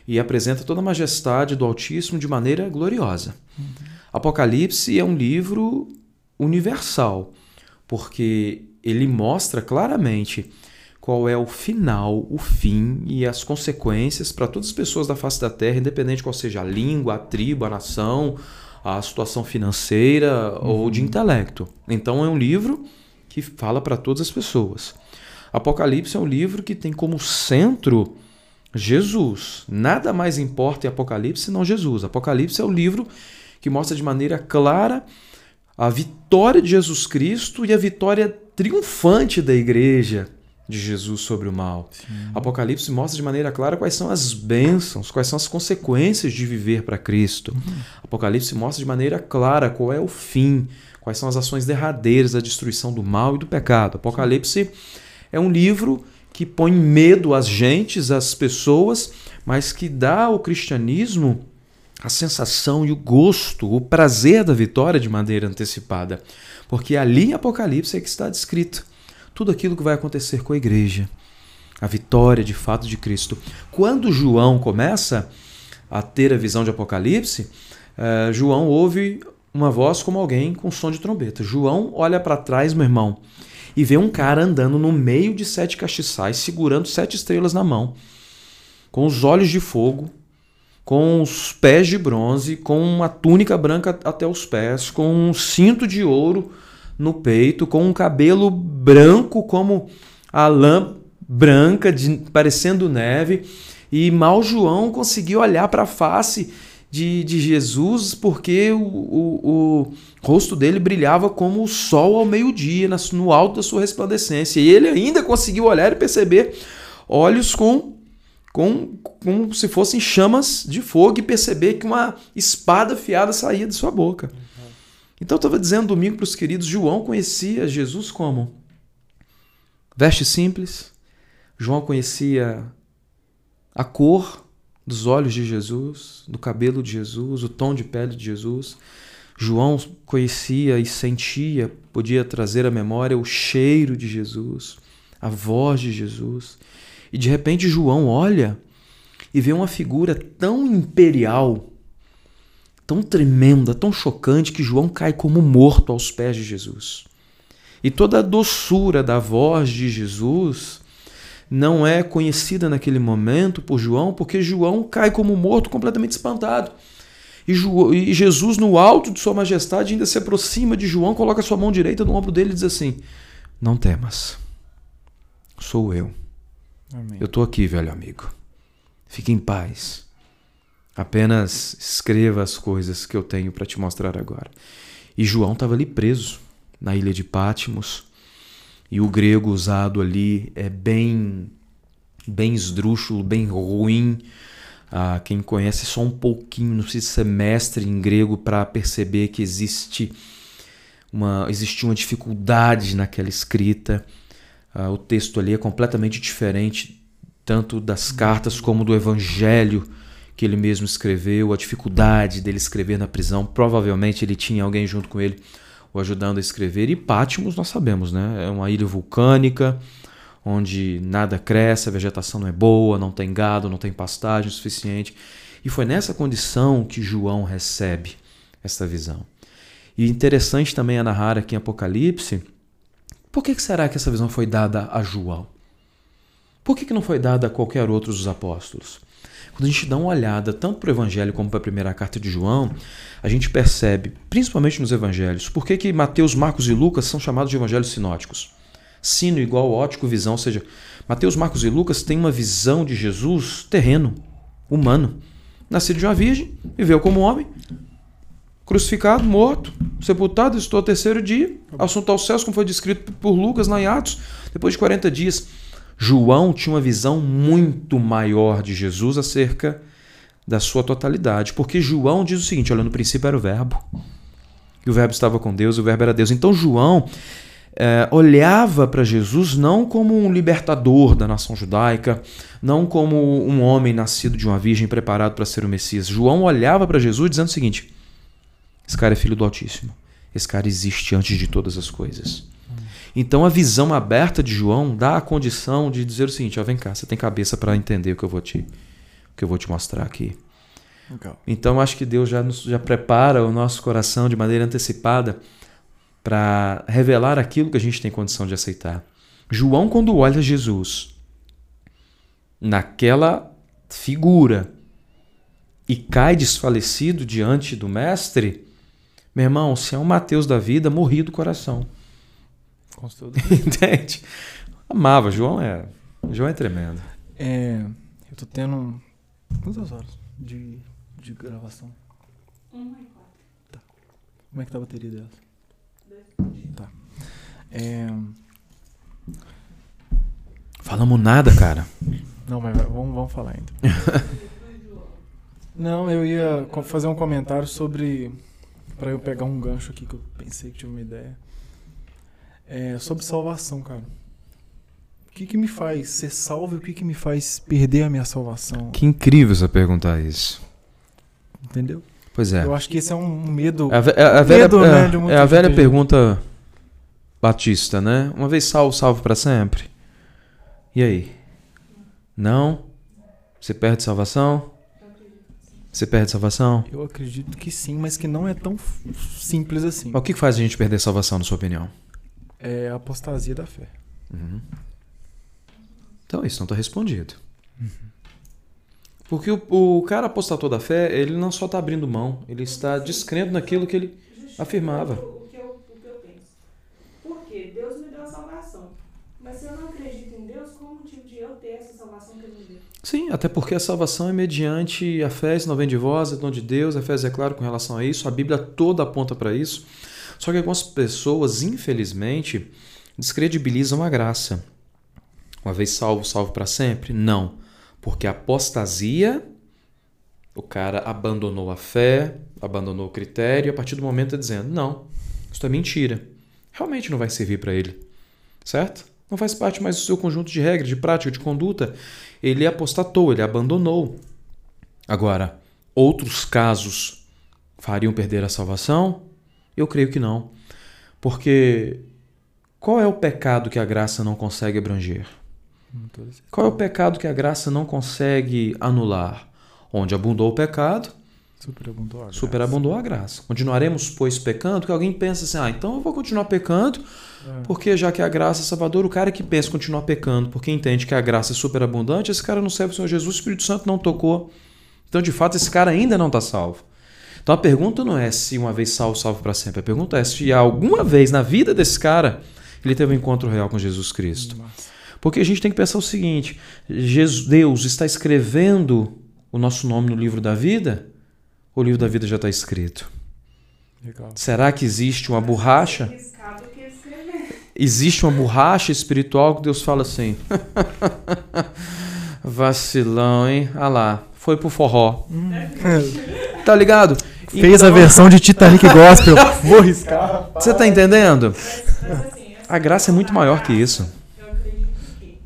e apresenta toda a majestade do Altíssimo de maneira gloriosa. Apocalipse é um livro universal, porque ele mostra claramente qual é o final, o fim e as consequências para todas as pessoas da face da terra, independente qual seja a língua, a tribo, a nação, a situação financeira ou de intelecto. Então é um livro que fala para todas as pessoas. Apocalipse é um livro que tem como centro Jesus. Nada mais importa em Apocalipse senão Jesus. Apocalipse é o livro que mostra de maneira clara a vitória de Jesus Cristo e a vitória triunfante da igreja de Jesus sobre o mal. Apocalipse mostra de maneira clara quais são as bênçãos, quais são as consequências de viver para Cristo. Apocalipse mostra de maneira clara qual é o fim, quais são as ações derradeiras da destruição do mal e do pecado. Apocalipse é um livro que põe medo às gentes, às pessoas, mas que dá ao cristianismo a sensação e o gosto, o prazer da vitória de maneira antecipada. Porque ali em Apocalipse é que está descrito tudo aquilo que vai acontecer com a igreja. A vitória de fato de Cristo. Quando João começa a ter a visão de Apocalipse, eh, João ouve uma voz como alguém com som de trombeta. João olha para trás, meu irmão, e vê um cara andando no meio de sete castiçais, segurando sete estrelas na mão, com os olhos de fogo, com os pés de bronze, com uma túnica branca até os pés, com um cinto de ouro no peito, com um cabelo branco como a lã branca, de- parecendo neve. E mal João conseguiu olhar para a face de, de Jesus porque o, o, o rosto dele brilhava como o sol ao meio-dia, no alto da sua resplandecência. E ele ainda conseguiu olhar e perceber olhos com com, como se fossem chamas de fogo e perceber que uma espada afiada saía de sua boca. Então eu estava dizendo domingo para os queridos, João conhecia Jesus como veste simples, João conhecia a cor dos olhos de Jesus, do cabelo de Jesus, o tom de pele de Jesus. João conhecia e sentia, podia trazer à memória o cheiro de Jesus, a voz de Jesus. E de repente João olha e vê uma figura tão imperial, tão tremenda, tão chocante, que João cai como morto aos pés de Jesus. E toda a doçura da voz de Jesus não é conhecida naquele momento por João, porque João cai como morto, completamente espantado. E, Jesus, no alto de Sua Majestade, ainda se aproxima de João, coloca sua mão direita no ombro dele e diz assim: Não temas, sou eu. Amém. Eu estou aqui, velho amigo. Fique em paz. Apenas escreva as coisas que eu tenho para te mostrar agora. E João estava ali preso na ilha de Patmos. E o grego usado ali é bem bem esdrúxulo, bem ruim. Ah, quem conhece só um pouquinho, não precisa ser mestre em grego para perceber que existe uma, existia uma dificuldade naquela escrita. Ah, o texto ali é completamente diferente, tanto das cartas como do evangelho que ele mesmo escreveu, a dificuldade dele escrever na prisão. Provavelmente ele tinha alguém junto com ele o ajudando a escrever. E Patmos, nós sabemos, né? É uma ilha vulcânica, onde nada cresce, a vegetação não é boa, não tem gado, não tem pastagem suficiente. E foi nessa condição que João recebe esta visão. E interessante também é narrar aqui em Apocalipse, por que, será que essa visão foi dada a João? Por que não foi dada a qualquer outro dos apóstolos? Quando a gente dá uma olhada tanto para o Evangelho como para a primeira carta de João, a gente percebe, principalmente nos Evangelhos, por que, que Mateus, Marcos e Lucas são chamados de Evangelhos sinóticos. Sino igual ótico, visão, ou seja, Mateus, Marcos e Lucas têm uma visão de Jesus terreno, humano. Nascido de uma virgem, viveu como homem, crucificado, morto, sepultado, estou ao terceiro dia, assunto aos céus, como foi descrito por Lucas em Atos, depois de 40 dias. João tinha uma visão muito maior de Jesus acerca da sua totalidade, porque João diz o seguinte: olha, no princípio era o Verbo, e o Verbo estava com Deus, e o Verbo era Deus. Então João é, olhava para Jesus não como um libertador da nação judaica, não como um homem nascido de uma virgem preparado para ser o Messias. João olhava para Jesus dizendo o seguinte: esse cara é filho do Altíssimo, esse cara existe antes de todas as coisas. Então a visão aberta de João dá a condição de dizer o seguinte: ó, vem cá, você tem cabeça para entender o que eu vou te, o que eu vou te mostrar aqui. Legal. Então acho que Deus já nos, já prepara o nosso coração de maneira antecipada para revelar aquilo que a gente tem condição de aceitar. João quando olha Jesus naquela figura e cai desfalecido diante do mestre, meu irmão, se é um Mateus da vida, morri do coração. Com tudo. Entende? Amava. João é, João é tremendo. É, eu tô tendo. Quantas horas de, de gravação? Um e quatro. Tá. Como é que tá a bateria dela? Dois. Tá. É, Falamos nada, cara. não, mas vamos, vamos falar ainda. Não, eu ia fazer um comentário sobre. Pra eu pegar um gancho aqui que eu pensei que tive uma ideia. É, sobre salvação, cara. O que, que me faz ser salvo e o que, que me faz perder a minha salvação? Que incrível você perguntar isso. Entendeu? Pois é. Eu acho que esse é um medo. É a, ve- a velha, Medo, né, é- é a velha pergunta batista, né? Uma vez salvo, salvo para sempre. E aí? Não? Você perde salvação? Você perde salvação? Eu acredito que sim, mas que não é tão simples assim. O que faz a gente perder salvação, na sua opinião? É a apostasia da fé. Uhum. Então, isso não está respondido. Porque o, o cara apostatou da fé, ele não só está abrindo mão, ele está descrendo naquilo que ele afirmava. O que eu, o que eu penso. Porque Deus me deu a salvação. Mas se eu não acredito em Deus, qual o motivo de eu ter essa salvação que Ele me deu? Sim, até porque a salvação é mediante a fé, se não vem de vós, é dom de Deus, a fé é claro com relação a isso, a Bíblia toda aponta para isso. Só que algumas pessoas, infelizmente, descredibilizam a graça. Uma vez salvo, salvo para sempre? Não. Porque a apostasia, o cara abandonou a fé, abandonou o critério, e a partir do momento está dizendo: não, isso é mentira. Realmente não vai servir para ele. Certo? Não faz parte mais do seu conjunto de regras, de prática, de conduta. Ele apostatou, ele abandonou. Agora, outros casos fariam perder a salvação? Eu creio que não. Porque qual é o pecado que a graça não consegue abranger? Qual é o pecado que a graça não consegue anular? Onde abundou o pecado, Superabundou a graça. superabundou a graça. Continuaremos, pois, pecando? Que alguém pensa assim, ah, então eu vou continuar pecando, É. porque já que a graça é salvadora, o cara que pensa continuar pecando, porque entende que a graça é superabundante, esse cara não serve o Senhor Jesus, o Espírito Santo não tocou. Então, de fato, esse cara ainda não está salvo. Então a pergunta não é se uma vez salvo, salvo para sempre. A pergunta é se alguma vez na vida desse cara ele teve um encontro real com Jesus Cristo. Massa. Porque a gente tem que pensar o seguinte: Jesus, Deus está escrevendo o nosso nome no livro da vida? O livro da vida já está escrito? Legal. Será que existe uma borracha? Que escrever. Existe uma borracha espiritual que Deus fala assim: vacilão, hein? Ah lá, foi pro forró. Tá ligado? Fez a versão de Titanic Gospel. Vou riscar. Você tá entendendo? Mas assim, A graça é muito maior que isso. Eu acredito que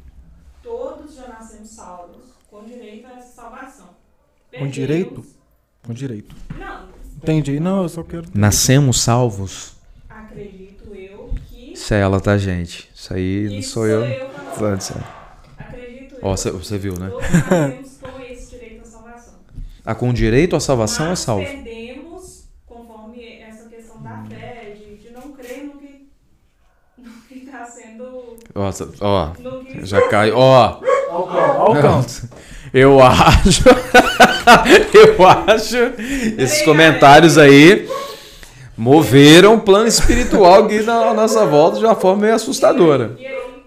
todos já nascemos salvos, com direito a essa salvação. Com direito? com direito. Não. Entendi. Não, eu só quero. Nascemos salvos? Acredito eu que. Isso é ela, tá, gente? Isso aí não sou, sou eu. eu Acredito eu. Ó, você viu, né? Todos com esse direito à salvação. Ah, com direito à salvação Mas é salvo. perdemos conforme essa questão da fé, de, de não crer no que no que está sendo. Ó, ó já cai. Ó! Ó o canto. eu acho. eu acho. Esses comentários aí moveram o plano espiritual aqui na nossa volta de uma forma meio assustadora. E aí,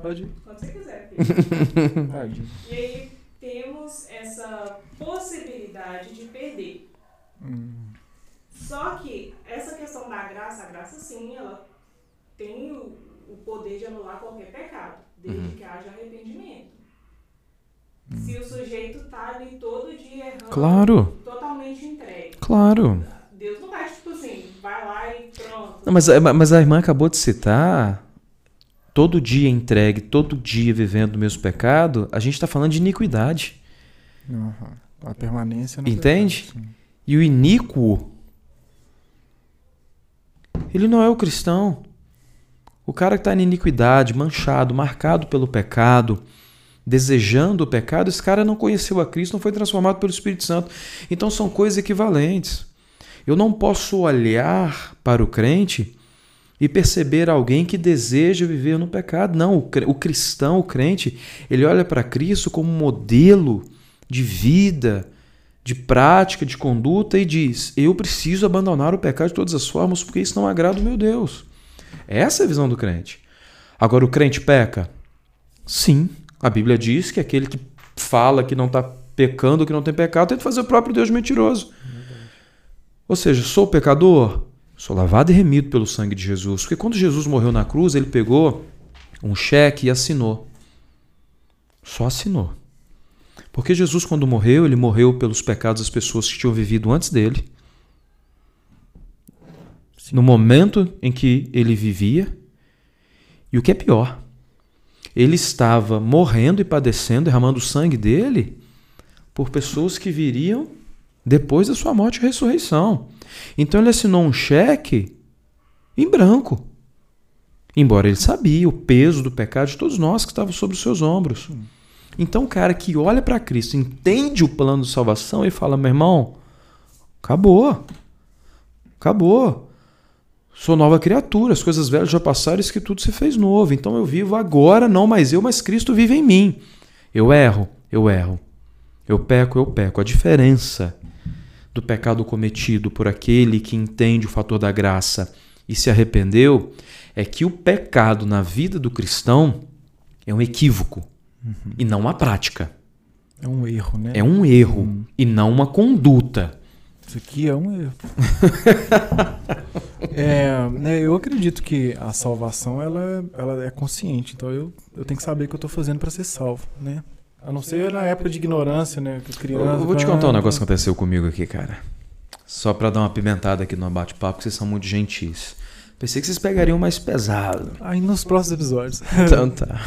Pode ir. quando você quiser. Tadinho. E aí temos essa possibilidade de perder. Só que essa questão da graça, a graça sim, ela tem o, o poder de anular qualquer pecado, desde que haja arrependimento. Se o sujeito tá ali todo dia errando, Claro, totalmente entregue. claro. Deus não vai, tipo assim, vai lá e pronto. Não, mas, mas a irmã acabou de citar. Todo dia entregue, todo dia vivendo o mesmo pecado, a gente está falando de iniquidade. Aham. A permanência no Entende? pecado. E o iníquo, ele não é o cristão. O cara que está em iniquidade, manchado, marcado pelo pecado, desejando o pecado, esse cara não conheceu a Cristo, não foi transformado pelo Espírito Santo. Então são coisas equivalentes. Eu não posso olhar para o crente e perceber alguém que deseja viver no pecado. Não, o cristão, o crente, ele olha para Cristo como modelo de vida, de prática, de conduta e diz: Eu preciso abandonar o pecado de todas as formas porque isso não agrada o meu Deus. Essa é a visão do crente. Agora, o crente peca? Sim. A Bíblia diz que aquele que fala que não está pecando, que não tem pecado, tenta fazer o próprio Deus mentiroso. Ou seja, sou pecador? Sou lavado e remido pelo sangue de Jesus. Porque quando Jesus morreu na cruz, ele pegou um cheque e assinou. Só assinou. Porque Jesus, quando morreu, ele morreu pelos pecados das pessoas que tinham vivido antes dele. No momento em que ele vivia. E o que é pior, ele estava morrendo e padecendo, derramando o sangue dele por pessoas que viriam depois da sua morte e ressurreição. Então ele assinou um cheque em branco. Embora ele sabia o peso do pecado de todos nós que estavam sobre os seus ombros. Então, o cara que olha para Cristo, entende o plano de salvação e fala: meu irmão, acabou. Acabou. Sou nova criatura, as coisas velhas já passaram, isso que tudo se fez novo. Então eu vivo agora, não mais eu, mas Cristo vive em mim. Eu erro, eu erro. Eu peco, eu peco. A diferença do pecado cometido por aquele que entende o fator da graça e se arrependeu é que o pecado na vida do cristão é um equívoco e não uma prática. É um erro, né? É um erro e não uma conduta. Isso aqui é um erro. é, né, eu acredito que a salvação ela, ela é consciente, então eu, eu tenho que saber o que eu estou fazendo para ser salvo, né? A não ser na época de ignorância, né? Que criança, Eu vou te contar um negócio que aconteceu comigo aqui, cara. Só pra dar uma pimentada aqui no bate-papo, que vocês são muito gentis. Pensei que vocês pegariam mais pesado. Aí nos próximos episódios. Então tá.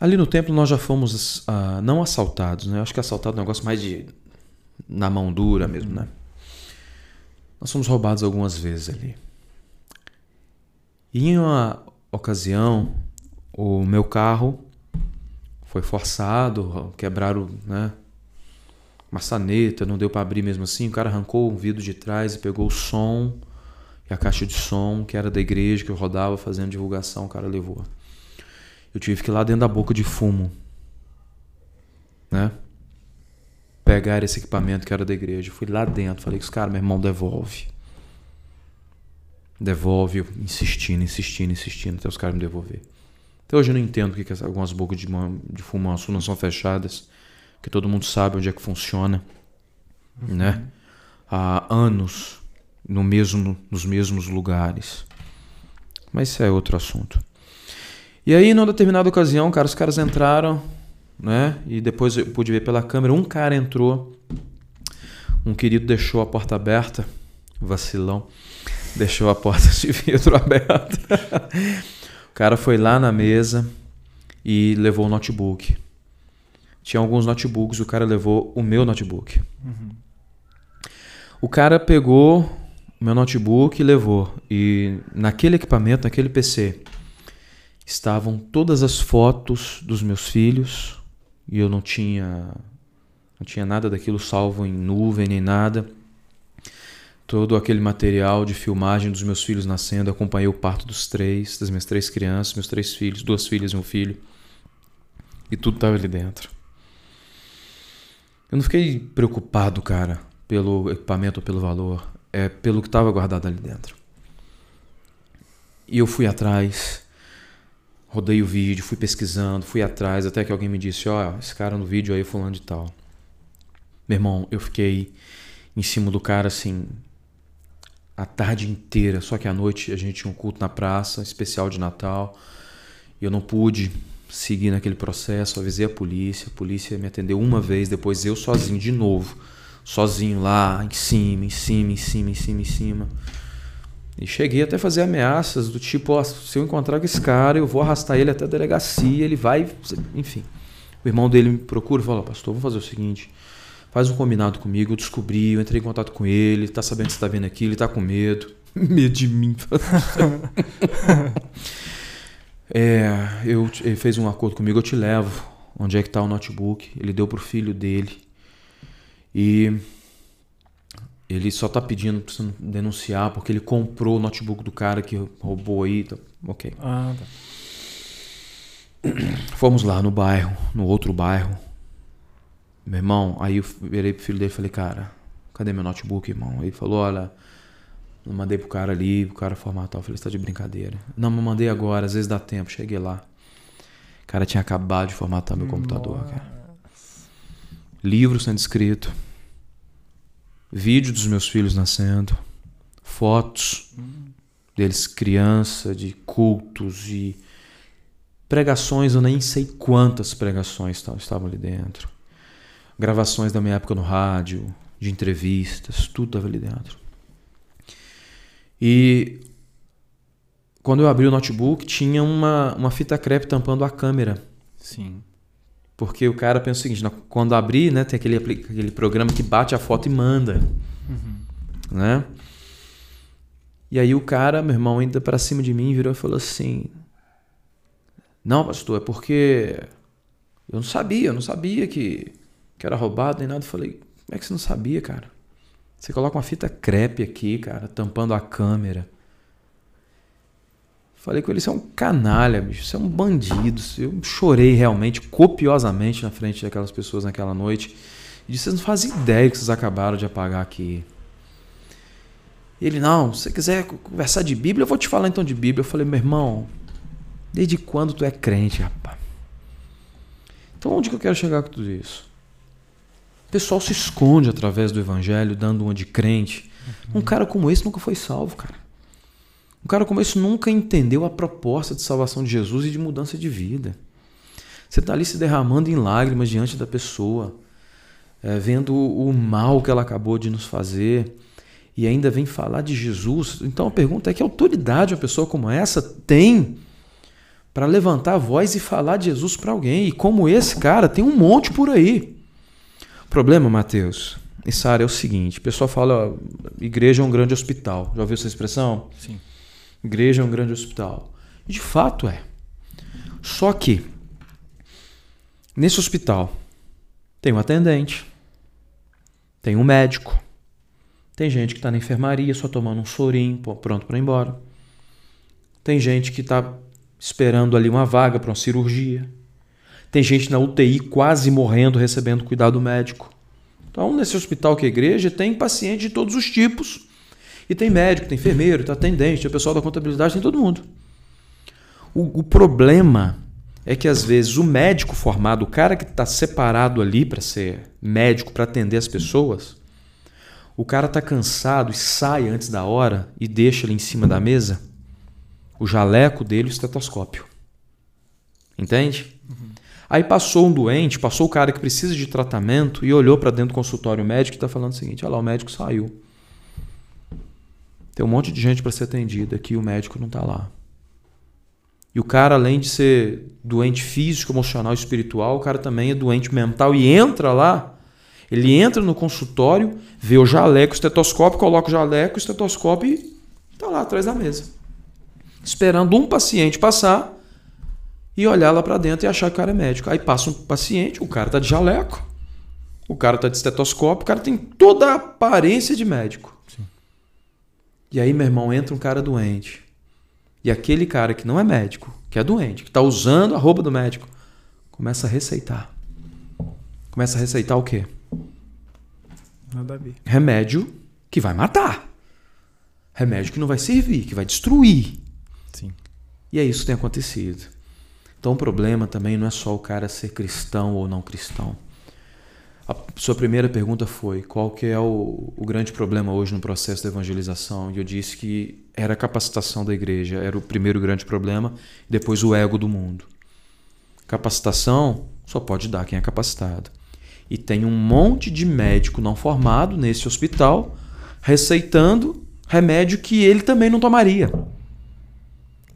Ali no templo nós já fomos ah, não assaltados, né? Eu acho que assaltado é um negócio mais de na mão dura mesmo, né? Nós fomos roubados algumas vezes ali. E em uma ocasião, o meu carro foi forçado, quebraram, né? Maçaneta, não deu para abrir mesmo assim. O cara arrancou o vidro de trás e pegou o som e a caixa de som que era da igreja que eu rodava fazendo divulgação, o cara levou. Eu tive que ir lá dentro da boca de fumo, né? Pegar esse equipamento que era da igreja. Fui lá dentro, falei com os caras, meu irmão, devolve. Devolve, insistindo, insistindo, insistindo, até os caras me devolver. Até hoje eu não entendo porque que algumas bocas de, de fumo azul não são fechadas, porque todo mundo sabe onde é que funciona, né? Há anos no mesmo, nos mesmos lugares. Mas isso é outro assunto. E aí, numa determinada ocasião, cara, os caras entraram, né? E depois eu pude ver pela câmera, um cara entrou, um querido deixou a porta aberta, vacilão, deixou a porta de vidro aberta. o cara foi lá na mesa e levou o notebook. Tinha alguns notebooks, o cara levou o meu notebook. O cara pegou o meu notebook e levou. E naquele equipamento, naquele PC, estavam todas as fotos dos meus filhos e eu não tinha não tinha nada daquilo salvo em nuvem nem nada. todo aquele material de filmagem dos meus filhos nascendo, acompanhei o parto dos três, das minhas três crianças, meus três filhos, duas filhas e um filho. E tudo estava ali dentro. Eu não fiquei preocupado, cara, pelo equipamento ou pelo valor, é pelo que estava guardado ali dentro. E eu fui atrás, rodei o vídeo, fui pesquisando, fui atrás, até que alguém me disse: Ó, oh, esse cara no vídeo aí fulano de tal. Meu irmão, eu fiquei em cima do cara assim, a tarde inteira, só que à noite a gente tinha um culto na praça, especial de Natal, e eu não pude seguir naquele processo, avisei a polícia, a polícia me atendeu uma vez, depois eu sozinho de novo, sozinho lá, em cima, em cima, em cima, em cima, em cima. E cheguei até a fazer ameaças do tipo, ó, se eu encontrar com esse cara, eu vou arrastar ele até a delegacia, ele vai, enfim. O irmão dele me procura e fala, pastor, vamos fazer o seguinte, faz um combinado comigo, eu descobri, eu entrei em contato com ele, tá sabendo que você tá vindo aqui, ele tá com medo. medo de mim. É, eu, ele fez um acordo comigo, eu te levo. Onde é que está o notebook? Ele deu pro filho dele. E ele só tá pedindo pra você denunciar porque ele comprou o notebook do cara que roubou aí. Tá, ok. Ah, tá. Fomos lá no bairro, no outro bairro. Meu irmão, aí eu virei pro filho dele e falei, cara, cadê meu notebook, irmão? Ele falou, olha, eu mandei pro cara ali, o cara formatar. Eu falei, você tá de brincadeira. Não, mas mandei agora, às vezes dá tempo. Cheguei lá. O cara tinha acabado de formatar meu computador, cara. Livro sendo escrito. Vídeo dos meus filhos nascendo. Fotos deles criança, de cultos e pregações, eu nem sei quantas pregações estavam ali dentro. Gravações da minha época no rádio, de entrevistas, tudo estava ali dentro. E quando eu abri o notebook, tinha uma, uma fita crepe tampando a câmera. Sim. Porque o cara pensa o seguinte, quando abrir, né, tem aquele, aquele programa que bate a foto e manda. Uhum. Né? E aí o cara, meu irmão, ainda para cima de mim, virou e falou assim: Não, pastor, é porque eu não sabia, eu não sabia que, que era roubado nem nada. Eu falei: Como é que você não sabia, cara? Você coloca uma fita crepe aqui, cara, tampando a câmera. Falei com ele, você é um canalha, bicho, você é um bandido. Eu chorei realmente, copiosamente na frente daquelas pessoas naquela noite. E disse, vocês não fazem ideia que vocês acabaram de apagar aqui. Ele, não, se você quiser conversar de Bíblia, eu vou te falar então de Bíblia. Eu falei, meu irmão, desde quando tu é crente, rapaz? Então onde que eu quero chegar com tudo isso? O pessoal se esconde através do evangelho, dando uma de crente. Uhum. Um cara como esse nunca foi salvo, cara. Um cara como esse nunca entendeu a proposta de salvação de Jesus e de mudança de vida. Você está ali se derramando em lágrimas diante da pessoa, é, vendo o mal que ela acabou de nos fazer e ainda vem falar de Jesus. Então a pergunta é: que autoridade uma pessoa como essa tem para levantar a voz e falar de Jesus para alguém? E como esse cara, tem um monte por aí problema, Mateus, nessa área é o seguinte: o pessoal fala, igreja é um grande hospital. Já ouviu essa expressão? Sim. Igreja é um grande hospital. E de fato é. Só que, nesse hospital, tem um atendente, tem um médico, tem gente que está na enfermaria só tomando um sorinho, pronto para ir embora. Tem gente que está esperando ali uma vaga para uma cirurgia. Tem gente na UTI quase morrendo, recebendo cuidado médico. Então, nesse hospital que é igreja, tem paciente de todos os tipos. E tem médico, tem enfermeiro, tem atendente, tem pessoal da contabilidade, tem todo mundo. O, o problema é que às vezes o médico formado, o cara que está separado ali para ser médico, para atender as pessoas, o cara está cansado e sai antes da hora e deixa ali em cima da mesa o jaleco dele e o estetoscópio. Entende? Uhum. Aí passou um doente, passou o cara que precisa de tratamento e olhou para dentro do consultório médico e está falando o seguinte: olha lá, o médico saiu. Tem um monte de gente para ser atendida aqui, o médico não está lá. E o cara, além de ser doente físico, emocional, espiritual, o cara também é doente mental e entra lá. Ele entra no consultório, vê o jaleco, o estetoscópio, coloca o jaleco, o estetoscópio e está lá atrás da mesa. Esperando um paciente passar e olhar lá para dentro e achar que o cara é médico. Aí passa um paciente, o cara tá de jaleco, o cara tá de estetoscópio, o cara tem toda a aparência de médico. E aí, meu irmão, entra um cara doente. E aquele cara que não é médico, que é doente, que está usando a roupa do médico, começa a receitar. Começa a receitar o quê? Nada a ver. Remédio que vai matar. Remédio que não vai servir, que vai destruir. Sim. E é isso que tem acontecido. Então o problema também não é só o cara ser cristão ou não cristão. A sua primeira pergunta foi qual que é o, o grande problema hoje no processo de evangelização. E eu disse que era a capacitação da igreja, era o primeiro grande problema, depois o ego do mundo. Capacitação só pode dar quem é capacitado. E tem um monte de médico não formado nesse hospital receitando remédio que ele também não tomaria.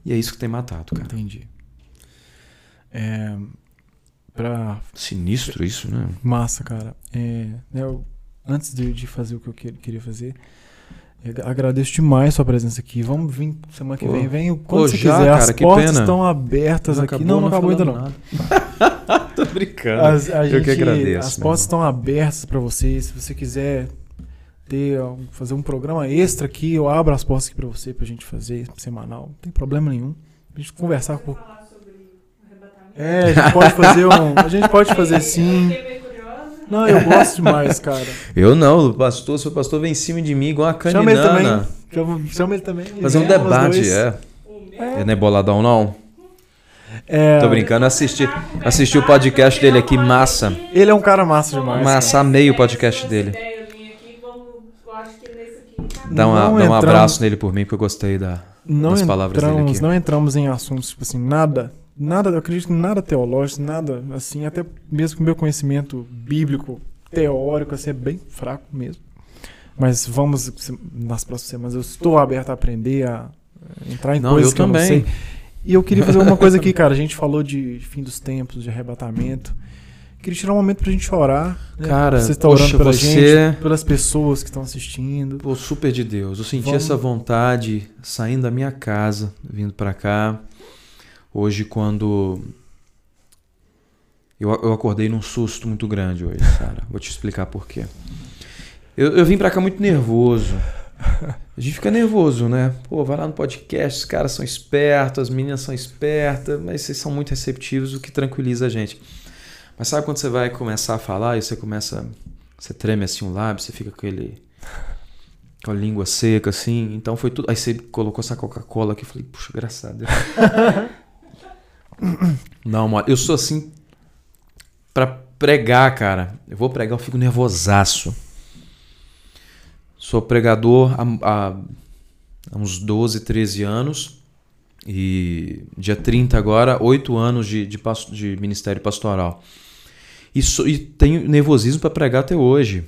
E é isso que tem matado, cara. Entendi. É, pra Sinistro isso, né? Massa, cara. É, eu, antes de, de fazer o que eu que- queria fazer, agradeço demais sua presença aqui. Vamos vir semana que vem. Vem quando Pô, você já, quiser. As cara, que portas pena. estão abertas aqui. Não, não acabou ainda não. Tô brincando. As, eu que gente- agradeço. As portas estão abertas para você. Se você quiser ter, fazer um programa extra aqui, eu abro as portas aqui para você, pra gente fazer semanal. Não tem problema nenhum. A gente conversar Você com. falar sobre arrebatamento? É, a gente pode fazer um. A gente pode fazer sim. Não, eu gosto demais, cara. Eu não, o pastor, seu pastor vem em cima de mim igual uma Chama ele também. caninana. Chama, chama ele também. Fazer um debate, é. É, não é boladão, não? É, Tô brincando, assisti, assisti o podcast dele aqui, massa. Ele é um cara massa demais. Massa, amei o podcast dele. Dá, uma- dá um entramos- abraço nele por mim, porque eu gostei da. Não das palavras dele entramos, aqui. não entramos em assuntos, tipo assim, nada, nada, eu acredito que nada teológico, nada, assim, até mesmo o meu conhecimento bíblico, teórico, assim, é bem fraco mesmo. Mas vamos, nas próximas semanas, eu estou aberto a aprender, a entrar em Não, coisas eu que eu não também. sei. E eu queria fazer uma coisa aqui, cara, a gente falou de fim dos tempos, de arrebatamento. Queria tirar um momento pra gente orar. né? Cara, você está orando pela você- gente, pelas pessoas que estão assistindo. Pô, super de Deus. Eu senti Vamos- essa vontade saindo da minha casa, vindo pra cá. Hoje, quando. Eu, eu acordei num susto muito grande hoje, cara. Vou te explicar por quê. Eu, eu vim pra cá muito nervoso. A gente fica nervoso, né? Pô, vai lá no podcast, os caras são espertos, as meninas são espertas, mas vocês são muito receptivos, o que tranquiliza a gente. Mas sabe quando você vai começar a falar e você começa. Você treme assim o lábio, você fica com aquele. com a língua seca, assim. Então foi tudo. Aí você colocou essa Coca-Cola aqui e falei, puxa, Deus. Não, mano, eu sou assim. Pra pregar, cara. Eu vou pregar, eu fico nervosaço. Sou pregador há, há, uns 12, 13 anos. E dia 30 agora, 8 anos de, de, pas- de ministério pastoral. E, e tenho nervosismo para pregar até hoje.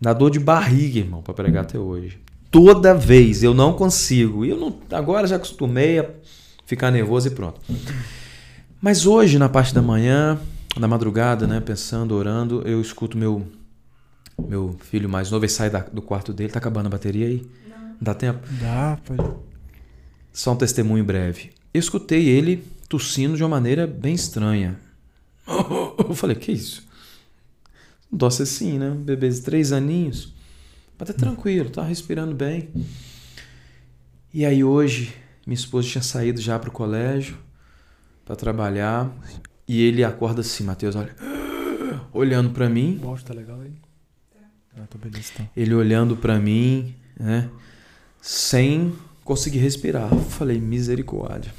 Dá dor de barriga, irmão, para pregar até hoje. Toda vez eu não consigo. E eu não, agora já acostumei a ficar nervoso e pronto. Mas hoje, na parte da manhã, na madrugada, né, pensando, orando, eu escuto meu meu filho mais novo, ele sai da- do quarto dele, tá acabando a bateria aí? Dá tempo? Dá, pode. Só um testemunho breve. Eu escutei ele tossindo de uma maneira bem estranha. Eu falei, que isso? Doce assim, né? Um bebê de três aninhos. Mas tá tranquilo, tá respirando bem. E aí hoje, minha esposa tinha saído já pro colégio para trabalhar. E ele acorda assim, Matheus, olha. Olhando para mim, O áudio tá legal aí? Ah, tô beleza, então. ele olhando pra mim, né? Sem conseguir respirar. Eu Falei, misericórdia.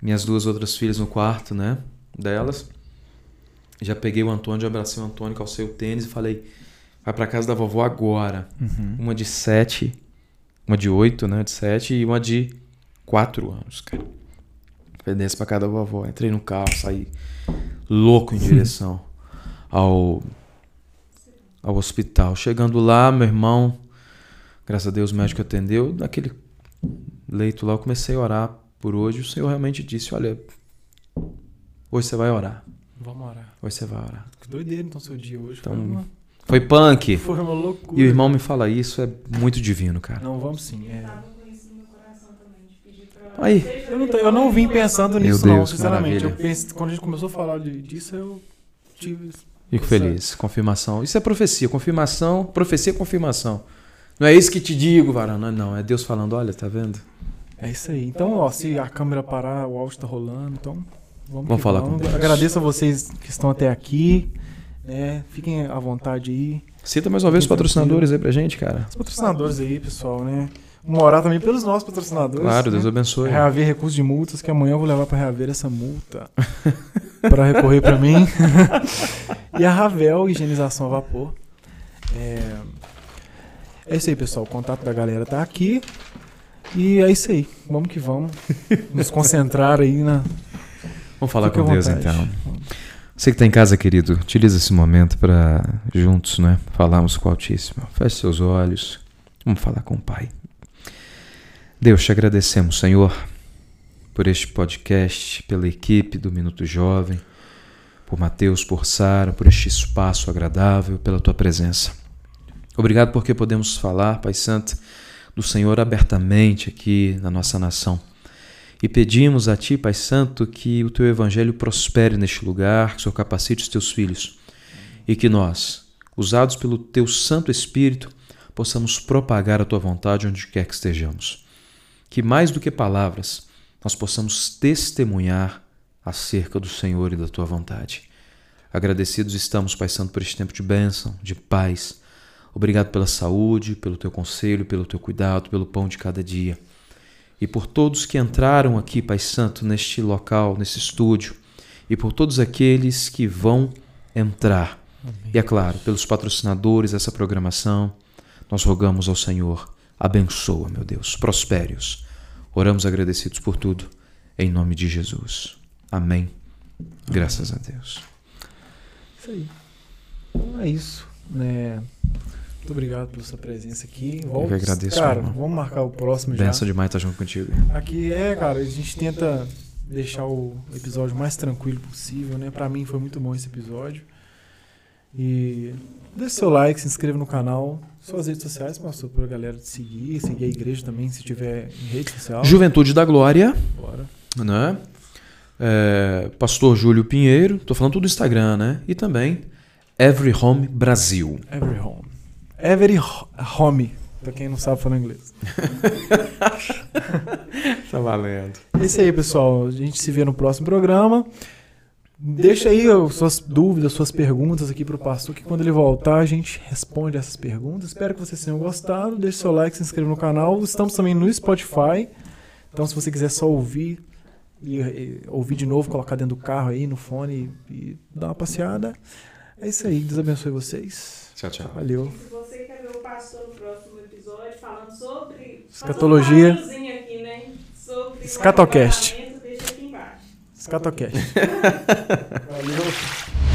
Minhas duas outras filhas no quarto, né? Delas. Já peguei o Antônio, já abracei o Antônio, calcei o tênis e falei, vai pra casa da vovó agora. Uhum. Uma de sete, uma de oito, né? De sete e uma de quatro anos, cara. Desce pra casa da vovó. Entrei no carro, saí louco em direção ao, ao hospital. Chegando lá, meu irmão, graças a Deus o médico atendeu. Naquele leito lá, eu comecei a orar por hoje. O Senhor realmente disse: Olha, hoje você vai orar. Vamos orar. Hoje você vai orar. Que doideira então seu dia hoje. Então, foi, uma, Foi punk. foi uma loucura. E o irmão me fala isso, é muito divino, cara. Não, vamos sim. é. Tava com isso no meu coração também, de pedir pra. Aí. Eu, não, tô- eu não vim pensando Meu nisso, não, Deus, que sinceramente. Eu penso, quando a gente começou a falar de- disso, eu tive. Fico Essa- feliz. Confirmação. Isso é profecia. Confirmação. Profecia é confirmação. Não é isso que te digo, varão. Não, não, é Deus falando, olha, tá vendo? É isso aí. Então, ó, se a câmera parar, o áudio tá rolando, então vamos, Vamos falar com Deus. Agradeço a vocês que estão até aqui. Né? Fiquem à vontade aí. Cita mais uma vez os patrocinadores aí pra gente, cara. Os patrocinadores aí, pessoal, né? Vamos orar também pelos nossos patrocinadores. Claro, Deus né? abençoe. Reaver recursos de multas, que amanhã eu vou levar pra reaver essa multa. pra recorrer pra mim. e a Ravel, higienização a vapor. É... é isso aí, pessoal. O contato da galera tá aqui. E é isso aí. Vamos que vamos. Nos concentrar aí na. Vamos falar com Deus então. Você que está em casa, querido, utiliza esse momento para juntos, né, falarmos com o Altíssimo. Feche seus olhos. Vamos falar com o Pai. Deus, te agradecemos, Senhor, por este podcast, pela equipe do Minuto Jovem, por Mateus, por Sara, por este espaço agradável, pela tua presença. Obrigado porque podemos falar, Pai Santo, do Senhor abertamente aqui na nossa nação. E pedimos a Ti, Pai Santo, que o Teu Evangelho prospere neste lugar, que o Senhor capacite os Teus filhos e que nós, usados pelo Teu Santo Espírito, possamos propagar a Tua vontade onde quer que estejamos. Que mais do que palavras, nós possamos testemunhar acerca do Senhor e da Tua vontade. Agradecidos estamos, Pai Santo, por este tempo de bênção, de paz. Obrigado pela saúde, pelo Teu conselho, pelo Teu cuidado, pelo pão de cada dia e por todos que entraram aqui, Pai Santo, neste local, nesse estúdio, e por todos aqueles que vão entrar. E é claro, pelos patrocinadores dessa programação, nós rogamos ao Senhor, abençoa, meu Deus, prospere-os. Oramos agradecidos por tudo, em nome de Jesus. Amém. Graças a Deus. Isso aí. Então é isso. Né? Muito obrigado pela sua presença aqui. Eu que agradeço, Cara, irmão. vamos marcar o próximo já. Benção demais estar junto contigo. Aqui é, cara, a gente tenta deixar o episódio mais tranquilo possível, né? Pra mim foi muito bom esse episódio. E deixe seu like, se inscreva no canal. Suas redes sociais, pastor, pra galera te seguir, seguir a igreja também, se tiver em rede social. Juventude da Glória, Bora. né? É, Pastor Júlio Pinheiro, tô falando tudo do Instagram, né? E também Every Home Brasil. Every home. Every ho- home, pra quem não sabe falar inglês. Tá valendo. É isso aí, pessoal. A gente se vê no próximo programa. Deixa aí ó, suas dúvidas, suas perguntas aqui pro pastor, que quando ele voltar a gente responde essas perguntas. Espero que vocês tenham gostado. Deixe seu like, se inscreva no canal. Estamos também no Spotify. Então, se você quiser só ouvir e, e ouvir de novo, colocar dentro do carro aí, no fone e, e dar uma passeada. É isso aí. Deus abençoe vocês. Tchau, tchau. Valeu. Se você quer ver o pastor no próximo episódio falando sobre. Escatologia. Um aqui, né? Sobre o Escatocast. Valeu.